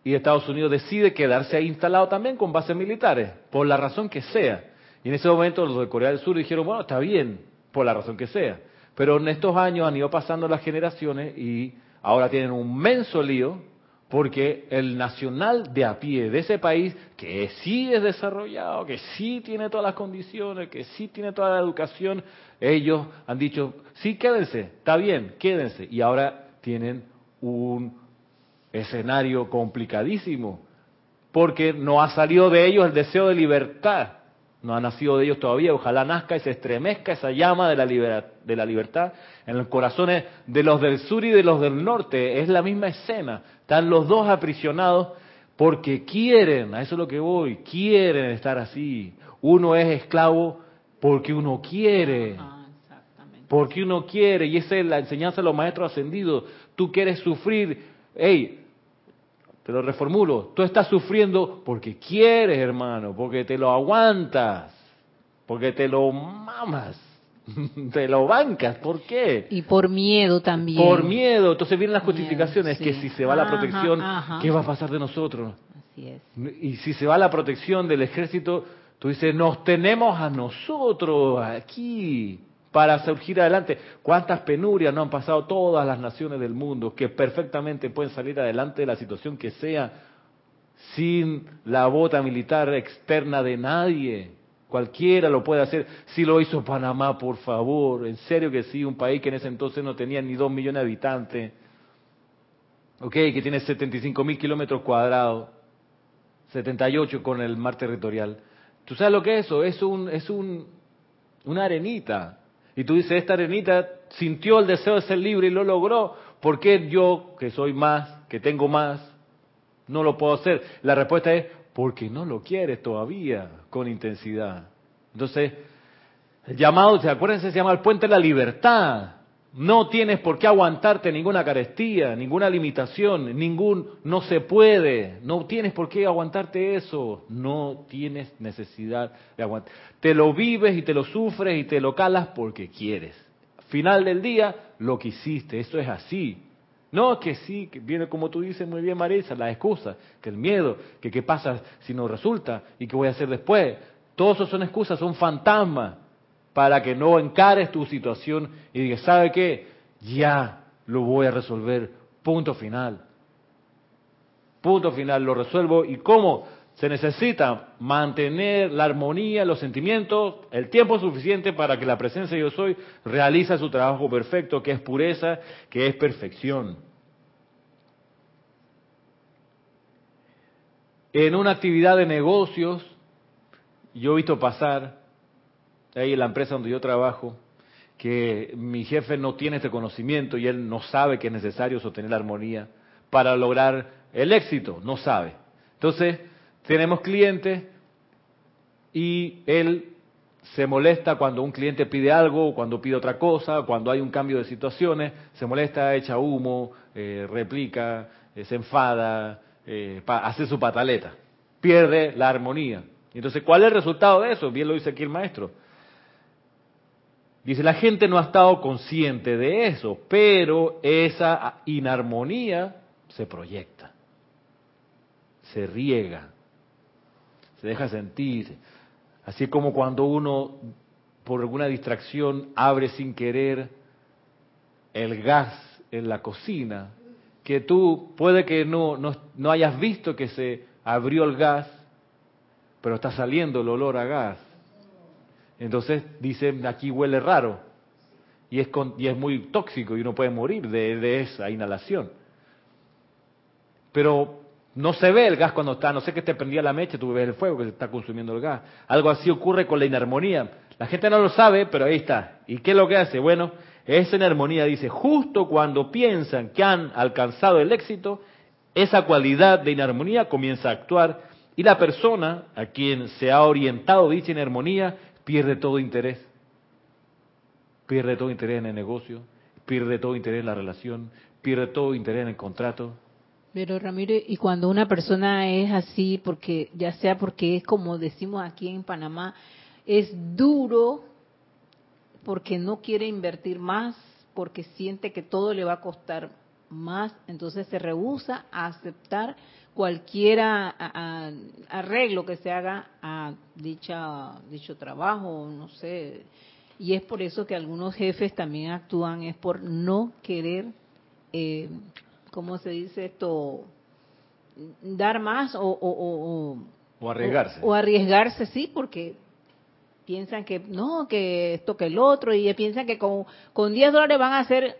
y Estados Unidos decide quedarse ahí instalado también con bases militares, por la razón que sea. Y en ese momento los de Corea del Sur dijeron, bueno, está bien, por la razón que sea. Pero en estos años han ido pasando las generaciones y ahora tienen un menso lío porque el nacional de a pie de ese país, que sí es desarrollado, que sí tiene todas las condiciones, que sí tiene toda la educación, ellos han dicho, sí, quédense, está bien, quédense. Y ahora tienen un escenario complicadísimo, porque no ha salido de ellos el deseo de libertad, no ha nacido de ellos todavía, ojalá nazca y se estremezca esa llama de la, de la libertad en los corazones de los del sur y de los del norte, es la misma escena, están los dos aprisionados porque quieren, a eso es lo que voy, quieren estar así. Uno es esclavo porque uno quiere. porque uno quiere, y esa es la enseñanza de los maestros ascendidos. Tú quieres sufrir, hey, te lo reformulo, tú estás sufriendo porque quieres, hermano, porque te lo aguantas, porque te lo mamas. [LAUGHS] te lo bancas, ¿por qué? Y por miedo también. Por miedo, entonces vienen las justificaciones, que si se va la protección, ¿qué va a pasar de nosotros? Así es. Y si se va la protección del ejército, tú dices, nos tenemos a nosotros aquí para surgir adelante. ¿Cuántas penurias no han pasado todas las naciones del mundo que perfectamente pueden salir adelante de la situación que sea sin la bota militar externa de nadie? Cualquiera lo puede hacer. Si lo hizo Panamá, por favor. En serio que sí, un país que en ese entonces no tenía ni dos millones de habitantes. Ok, que tiene 75 mil kilómetros cuadrados. 78 con el mar territorial. ¿Tú sabes lo que es eso? Es, un, es un, una arenita. Y tú dices, esta arenita sintió el deseo de ser libre y lo logró. ¿Por qué yo, que soy más, que tengo más, no lo puedo hacer? La respuesta es, porque no lo quieres todavía con intensidad. Entonces, el llamado, ¿se acuérdense? Se llama el puente de la libertad. No tienes por qué aguantarte ninguna carestía, ninguna limitación, ningún no se puede. No tienes por qué aguantarte eso. No tienes necesidad de aguantar. Te lo vives y te lo sufres y te lo calas porque quieres. Final del día, lo que hiciste. Eso es así. No, que sí, que viene como tú dices muy bien, Marisa, la excusa, que el miedo, que qué pasa si no resulta y qué voy a hacer después. Todos esos son excusas, son fantasmas para que no encares tu situación y digas, ¿sabe qué? Ya lo voy a resolver. Punto final. Punto final, lo resuelvo. ¿Y cómo? Se necesita mantener la armonía, los sentimientos, el tiempo suficiente para que la presencia de yo soy realice su trabajo perfecto, que es pureza, que es perfección. En una actividad de negocios, yo he visto pasar, ahí en la empresa donde yo trabajo, que mi jefe no tiene este conocimiento y él no sabe que es necesario sostener la armonía para lograr el éxito, no sabe. Entonces, tenemos clientes y él se molesta cuando un cliente pide algo, cuando pide otra cosa, cuando hay un cambio de situaciones, se molesta, echa humo, eh, replica, eh, se enfada, eh, hace su pataleta, pierde la armonía. Entonces, ¿cuál es el resultado de eso? Bien lo dice aquí el maestro. Dice, la gente no ha estado consciente de eso, pero esa inarmonía se proyecta, se riega, se deja sentir. Así como cuando uno, por alguna distracción, abre sin querer el gas en la cocina, que tú puede que no, no, hayas visto que se abrió el gas, pero está saliendo el olor a gas. Entonces dicen, aquí huele raro. Y es, muy tóxico y uno puede morir de, de esa inhalación. Pero no se ve el gas cuando está, no sé que te prendía la mecha, tú ves el fuego que se está consumiendo el gas. Algo así ocurre con la inarmonía. La gente no lo sabe, pero ahí está. ¿Y qué es lo que hace? Bueno, esa inarmonía dice, justo cuando piensan que han alcanzado el éxito, esa cualidad de inarmonía comienza a actuar y la persona a quien se ha orientado dicha inarmonía pierde todo interés. Pierde todo interés en el negocio, pierde todo interés en la relación, pierde todo interés en el contrato, pero Ramírez, y cuando una persona es así, porque ya sea porque es como decimos aquí en Panamá, es duro porque no quiere invertir más, porque siente que todo le va a costar más, entonces se rehúsa a aceptar cualquier arreglo que se haga a dicha, dicho trabajo, no sé. Y es por eso que algunos jefes también actúan, es por no querer eh, ¿cómo se dice esto? Dar más o... O, o, arriesgarse. O, arriesgarse, sí, porque piensan que no, que esto que el otro, y piensan que con, con 10 dólares van a hacer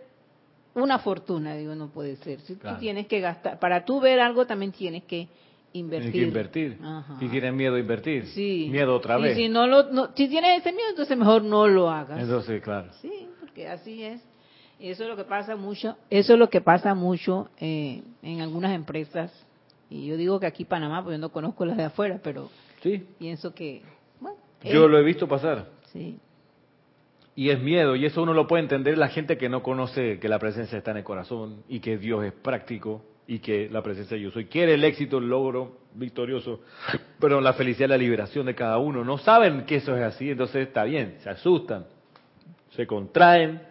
una fortuna. Digo, no puede ser. Si tú tienes que gastar, para tú ver algo también tienes que invertir. Tienes que invertir. Y tienes miedo a invertir. Sí. Miedo otra vez. si, no lo, si tienes ese miedo, entonces mejor no lo hagas. Entonces, claro. Sí, porque así es. Eso es lo que pasa mucho, eso es lo que pasa mucho eh, en algunas empresas. Y yo digo que aquí Panamá, porque yo no conozco las de afuera, pero sí. pienso que... Bueno, yo lo he visto pasar. Sí. Y es miedo, y eso uno lo puede entender la gente que no conoce que la presencia está en el corazón y que Dios es práctico y que la presencia de yo soy quiere el éxito, el logro victorioso, [LAUGHS] pero la felicidad, la liberación de cada uno. No saben que eso es así, entonces está bien, se asustan. se contraen,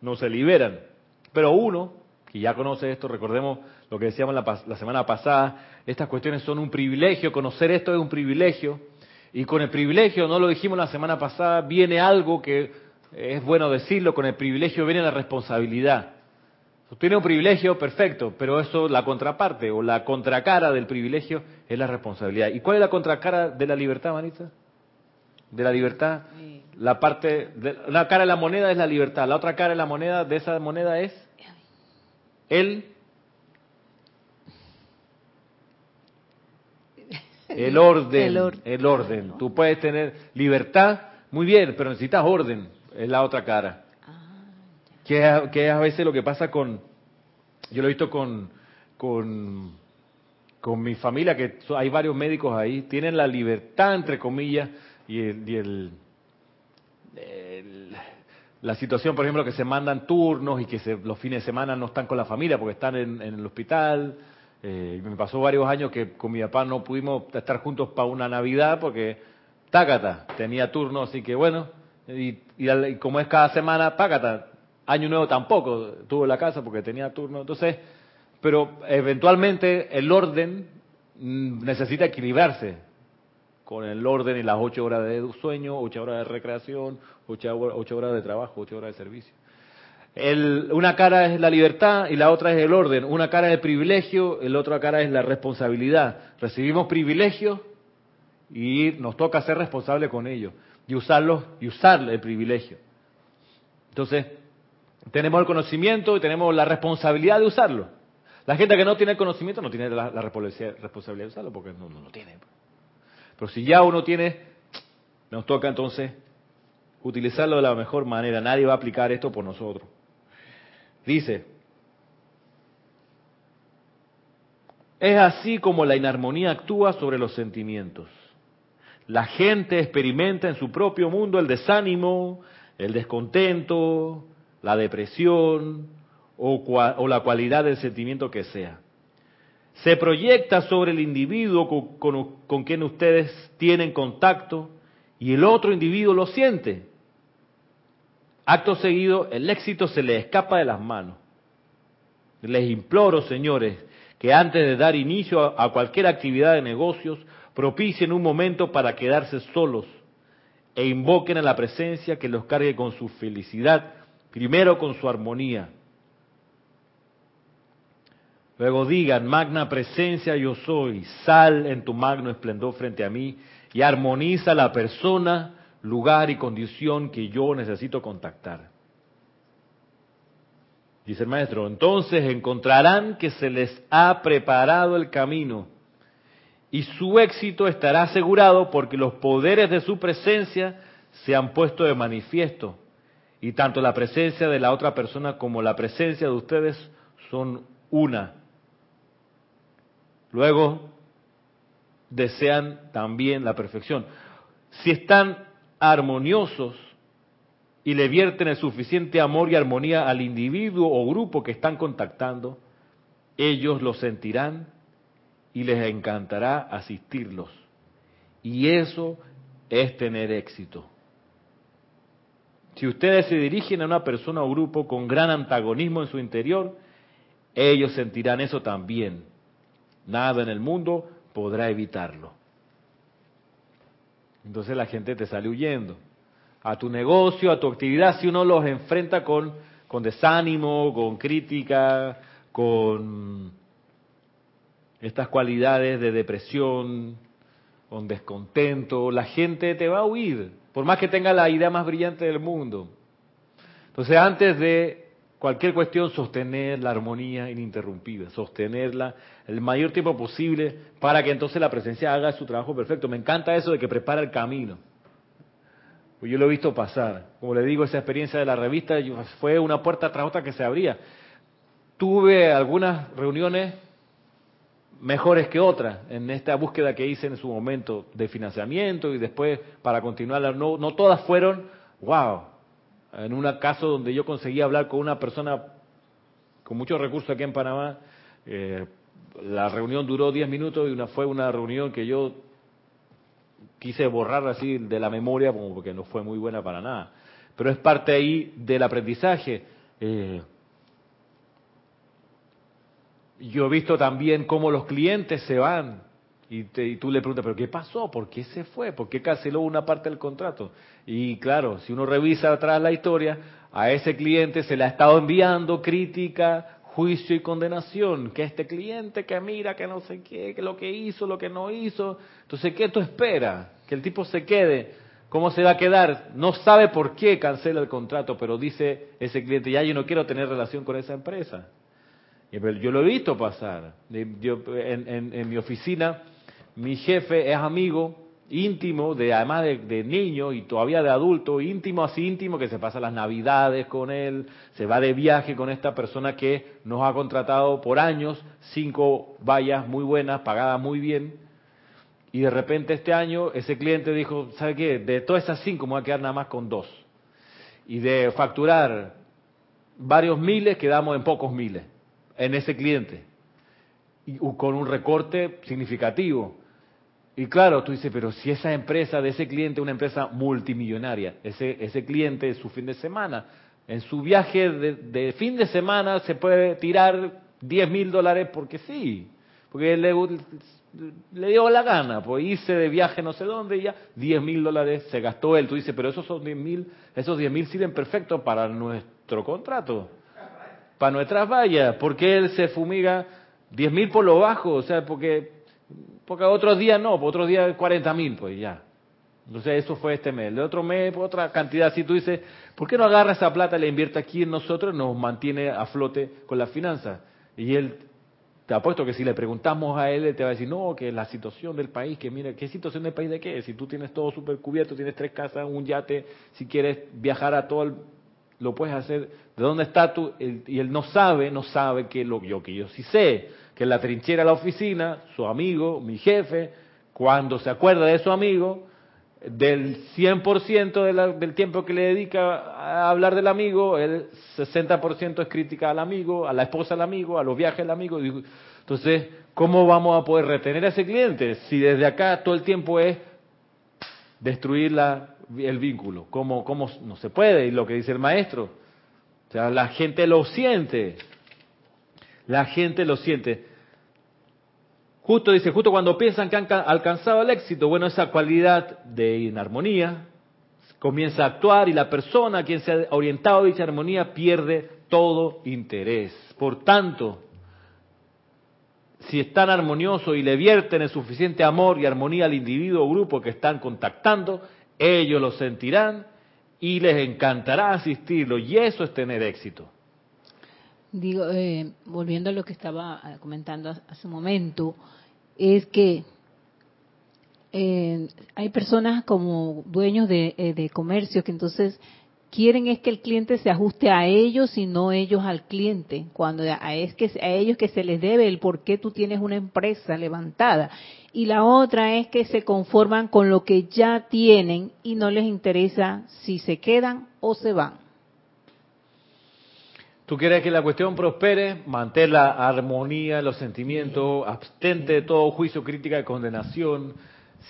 no se liberan. Pero uno, que ya conoce esto, recordemos lo que decíamos la, semana pasada, estas cuestiones son un privilegio, conocer esto es un privilegio, y con el privilegio, no lo dijimos la semana pasada, viene algo que es bueno decirlo, con el privilegio viene la responsabilidad. Tiene un privilegio, perfecto, pero eso, la contraparte o la contracara del privilegio es la responsabilidad. ¿Y cuál es la contracara de la libertad, Manita? De la libertad, la parte, de, la cara de la moneda es la libertad, la otra cara de la moneda, de esa moneda es el, el orden, el orden. El orden. Tú puedes tener libertad, muy bien, pero necesitas orden, es la otra cara que, que es a veces lo que pasa con, yo lo he visto con, con, con mi familia, que hay varios médicos ahí, tienen la libertad, entre comillas, y el, y el, la situación, por ejemplo, que se mandan turnos y que se, los fines de semana no están con la familia porque están en, en el hospital. Eh, me pasó varios años que con mi papá no pudimos estar juntos para una Navidad porque Tácata tenía turno, así que bueno, y, como es cada semana, Tácata, Año Nuevo tampoco tuvo la casa porque tenía turno. Entonces, pero eventualmente el orden mm, necesita equilibrarse con el orden y las ocho horas de sueño, ocho horas de recreación, ocho, horas de trabajo, ocho horas de servicio. Una cara es la libertad y la otra es el orden. Una cara es el privilegio, la otra cara es la responsabilidad. Recibimos privilegios y nos toca ser responsables con ellos y usarlos y usar el privilegio. Entonces, tenemos el conocimiento y tenemos la responsabilidad de usarlo. La gente que no tiene el conocimiento no tiene la, responsabilidad de usarlo porque no, lo tiene. Pero si ya uno tiene, nos toca entonces utilizarlo de la mejor manera. Nadie va a aplicar esto por nosotros. Dice, es así como la inarmonía actúa sobre los sentimientos. La gente experimenta en su propio mundo el desánimo, el descontento, la depresión o, la cualidad del sentimiento que sea. Se proyecta sobre el individuo con, quien ustedes tienen contacto y el otro individuo lo siente. Acto seguido, el éxito se les escapa de las manos. Les imploro, señores, que antes de dar inicio a cualquier actividad de negocios, propicien un momento para quedarse solos e invoquen a la presencia que los cargue con su felicidad primero con su armonía. Luego digan, magna presencia yo soy, sal en tu magno esplendor frente a mí y armoniza la persona, lugar y condición que yo necesito contactar. Dice el maestro, entonces encontrarán que se les ha preparado el camino y su éxito estará asegurado porque los poderes de su presencia se han puesto de manifiesto y tanto la presencia de la otra persona como la presencia de ustedes son una. Luego, desean también la perfección. Si están armoniosos y le vierten el suficiente amor y armonía al individuo o grupo que están contactando, ellos lo sentirán y les encantará asistirlos. Y eso es tener éxito. Si ustedes se dirigen a una persona o grupo con gran antagonismo en su interior, ellos sentirán eso también. Nada en el mundo podrá evitarlo. Entonces la gente te sale huyendo. A tu negocio, a tu actividad, si uno los enfrenta con, con desánimo, con crítica, con estas cualidades de depresión, con descontento, la gente te va a huir por más que tenga la idea más brillante del mundo. Entonces, antes de cualquier cuestión, sostener la armonía ininterrumpida, sostenerla el mayor tiempo posible para que entonces la presencia haga su trabajo perfecto. Me encanta eso de que prepara el camino. Pues yo lo he visto pasar. Como le digo, esa experiencia de la revista fue una puerta tras otra que se abría. Tuve algunas reuniones mejores que otras en esta búsqueda que hice en su momento de financiamiento y después para continuarla. No, no todas fueron, wow, en un caso donde yo conseguí hablar con una persona con muchos recursos aquí en Panamá, eh, la reunión duró 10 minutos y una fue una reunión que yo quise borrar así de la memoria como porque no fue muy buena para nada. pero es parte ahí del aprendizaje. Eh, yo he visto también cómo los clientes se van y, tú le preguntas, ¿pero qué pasó? ¿Por qué se fue? ¿Por qué canceló una parte del contrato? Y claro, si uno revisa atrás la historia, a ese cliente se le ha estado enviando crítica, juicio y condenación, que este cliente que mira, que no sé qué, que lo que hizo, lo que no hizo. Entonces, ¿qué tú esperas? Que el tipo se quede. ¿Cómo se va a quedar? No sabe por qué cancela el contrato, pero dice ese cliente, ya yo no quiero tener relación con esa empresa. Yo lo he visto pasar. Yo, en, mi oficina, mi jefe es amigo íntimo, de además de, niño y todavía de adulto, íntimo así íntimo, que se pasa las navidades con él, se va de viaje con esta persona que nos ha contratado por años, cinco vallas muy buenas, pagadas muy bien, y de repente este año ese cliente dijo, ¿sabe qué? De todas esas cinco me voy a quedar nada más con dos. Y de facturar varios miles quedamos en pocos miles en ese cliente, y con un recorte significativo. Y claro, tú dices, pero si esa empresa de ese cliente es una empresa multimillonaria, ese, ese cliente su fin de semana, en su viaje de, fin de semana se puede tirar 10 mil dólares porque sí, porque le, le dio la gana, pues hice de viaje no sé dónde y ya 10 mil dólares se gastó él. Tú dices, pero esos son 10 mil, esos 10 mil sirven perfecto para nuestro contrato para nuestras vallas. porque él se fumiga 10 mil por lo bajo? O sea, porque, porque otros días no, otros días 40 mil, pues ya. Entonces eso fue este mes. El otro mes, otra cantidad. Si tú dices, ¿por qué no agarra esa plata y la invierte aquí en nosotros? Nos mantiene a flote con las finanzas. Y él, te apuesto que si le preguntamos a él, él te va a decir, no, que la situación del país, que mira, ¿qué situación del país de qué? Si tú tienes todo súper cubierto, tienes tres casas, un yate, si quieres viajar a todo el lo puedes hacer. ¿De dónde está tú? y él no sabe, no sabe que lo yo que yo sí sé, que en la trinchera de la oficina, su amigo, mi jefe, cuando se acuerda de su amigo, del 100% de del tiempo que le dedica a hablar del amigo, el 60% es crítica al amigo, a la esposa del amigo, a los viajes del amigo. Entonces, ¿cómo vamos a poder retener a ese cliente si desde acá todo el tiempo es destruir la, el vínculo. ¿Cómo, ¿Cómo no se puede? Y lo que dice el maestro. O sea, la gente lo siente. La gente lo siente. Justo dice, justo cuando piensan que han alcanzado el éxito, bueno, esa cualidad de inarmonía comienza a actuar y la persona a quien se ha orientado a dicha armonía pierde todo interés. Por tanto, si están armoniosos y le vierten el suficiente amor y armonía al individuo o grupo que están contactando, ellos lo sentirán y les encantará asistirlo y eso es tener éxito. Digo, eh, volviendo a lo que estaba eh, comentando hace un momento, es que eh, hay personas como dueños de, de comercios que entonces quieren es que el cliente se ajuste a ellos y no ellos al cliente, cuando es que a ellos que se les debe el por qué tú tienes una empresa levantada. Y la otra es que se conforman con lo que ya tienen y no les interesa si se quedan o se van. Tú quieres que la cuestión prospere, mantén la armonía, los sentimientos, abstente de todo juicio, crítica y condenación.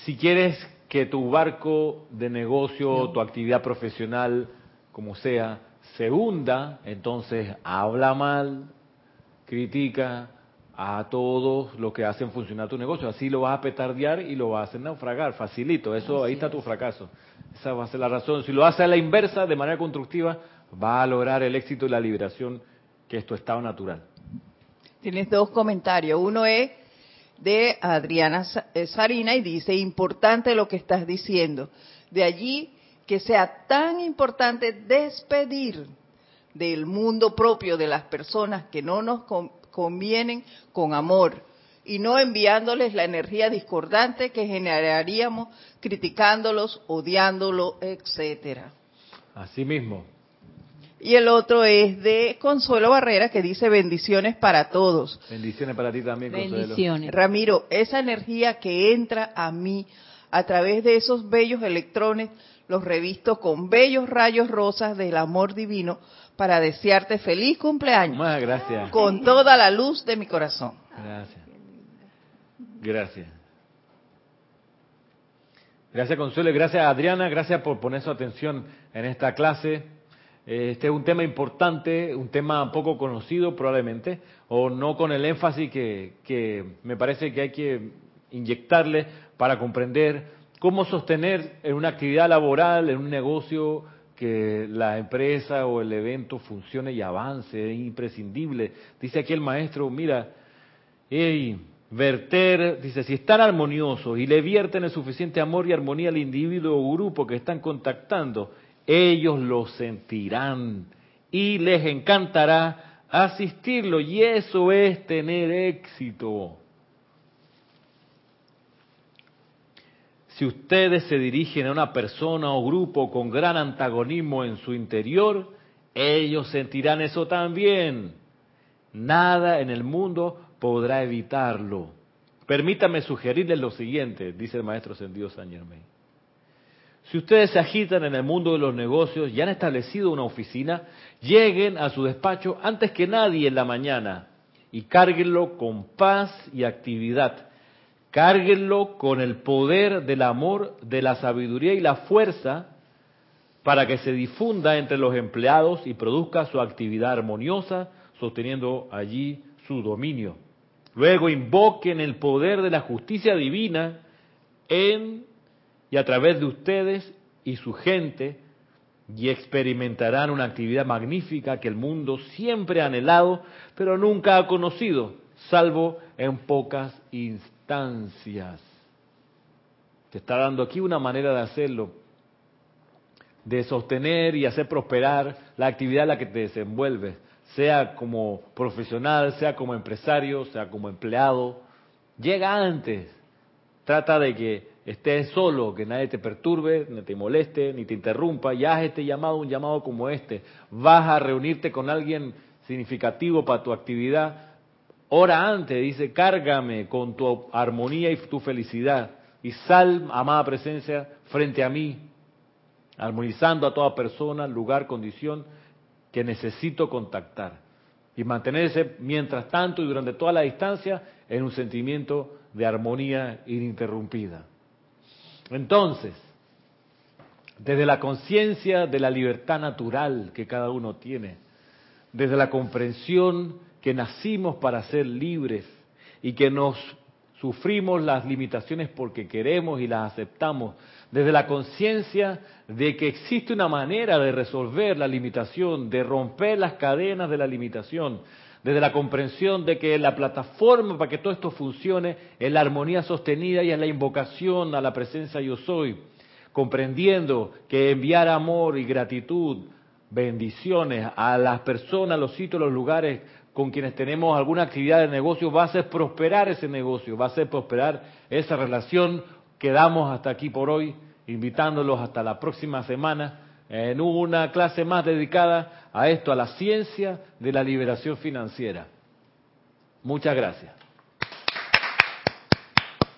Si quieres que tu barco de negocio, tu actividad profesional como sea, se hunda, entonces habla mal, critica a todos los que hacen funcionar tu negocio. Así lo vas a petardear y lo vas a hacer naufragar, facilito. Eso ahí está tu fracaso. Esa va a ser la razón. Si lo hace a la inversa, de manera constructiva, va a lograr el éxito y la liberación que es tu estado natural. Tienes dos comentarios. Uno es de Adriana eh, Sarina y dice, importante lo que estás diciendo. De allí que sea tan importante despedir del mundo propio de las personas que no nos convienen con amor y no enviándoles la energía discordante que generaríamos criticándolos, odiándolos, etcétera. Así mismo. Y el otro es de Consuelo Barrera que dice bendiciones para todos. Bendiciones para ti también, Consuelo. Bendiciones. Ramiro, esa energía que entra a mí a través de esos bellos electrones los revisto con bellos rayos rosas del amor divino para desearte feliz cumpleaños. Muchas gracias. Con toda la luz de mi corazón. Gracias. Gracias. Gracias Consuelo y gracias Adriana, gracias por poner su atención en esta clase. Este es un tema importante, un tema poco conocido probablemente, o no con el énfasis que, que me parece que hay que inyectarle para comprender cómo sostener en una actividad laboral, en un negocio, que la empresa o el evento funcione y avance, es imprescindible. Dice aquí el maestro, mira, hey, verter, dice, si están armoniosos y le vierten el suficiente amor y armonía al individuo o grupo que están contactando, ellos lo sentirán y les encantará asistirlo y eso es tener éxito. Si ustedes se dirigen a una persona o grupo con gran antagonismo en su interior, ellos sentirán eso también. Nada en el mundo podrá evitarlo. Permítame sugerirles lo siguiente, dice el maestro Sendido San Germain. Si ustedes se agitan en el mundo de los negocios y han establecido una oficina, lleguen a su despacho antes que nadie en la mañana y cárguenlo con paz y actividad. Cárguenlo con el poder del amor, de la sabiduría y la fuerza para que se difunda entre los empleados y produzca su actividad armoniosa, sosteniendo allí su dominio. Luego invoquen el poder de la justicia divina en y a través de ustedes y su gente y experimentarán una actividad magnífica que el mundo siempre ha anhelado, pero nunca ha conocido, salvo en pocas instancias. Te está dando aquí una manera de hacerlo, de sostener y hacer prosperar la actividad en la que te desenvuelves sea como profesional, sea como empresario, sea como empleado, llega antes. Trata de que estés solo, que nadie te perturbe, ni te moleste, ni te interrumpa, y haz este llamado, un llamado como este. Vas a reunirte con alguien significativo para tu actividad. Ora antes, dice, cárgame con tu armonía y tu felicidad. Y sal, amada presencia, frente a mí, armonizando a toda persona, lugar, condición que necesito contactar y mantenerse mientras tanto y durante toda la distancia en un sentimiento de armonía ininterrumpida. Entonces, desde la conciencia de la libertad natural que cada uno tiene, desde la comprensión que nacimos para ser libres y que nos sufrimos las limitaciones porque queremos y las aceptamos, desde la conciencia de que existe una manera de resolver la limitación, de romper las cadenas de la limitación, desde la comprensión de que la plataforma para que todo esto funcione es la armonía sostenida y es la invocación a la presencia yo soy, comprendiendo que enviar amor y gratitud, bendiciones a las personas, los sitios, los lugares con quienes tenemos alguna actividad de negocio va a hacer prosperar ese negocio, va a hacer prosperar esa relación quedamos hasta aquí por hoy, invitándolos hasta la próxima semana en una clase más dedicada a esto, a la ciencia de la liberación financiera. Muchas gracias.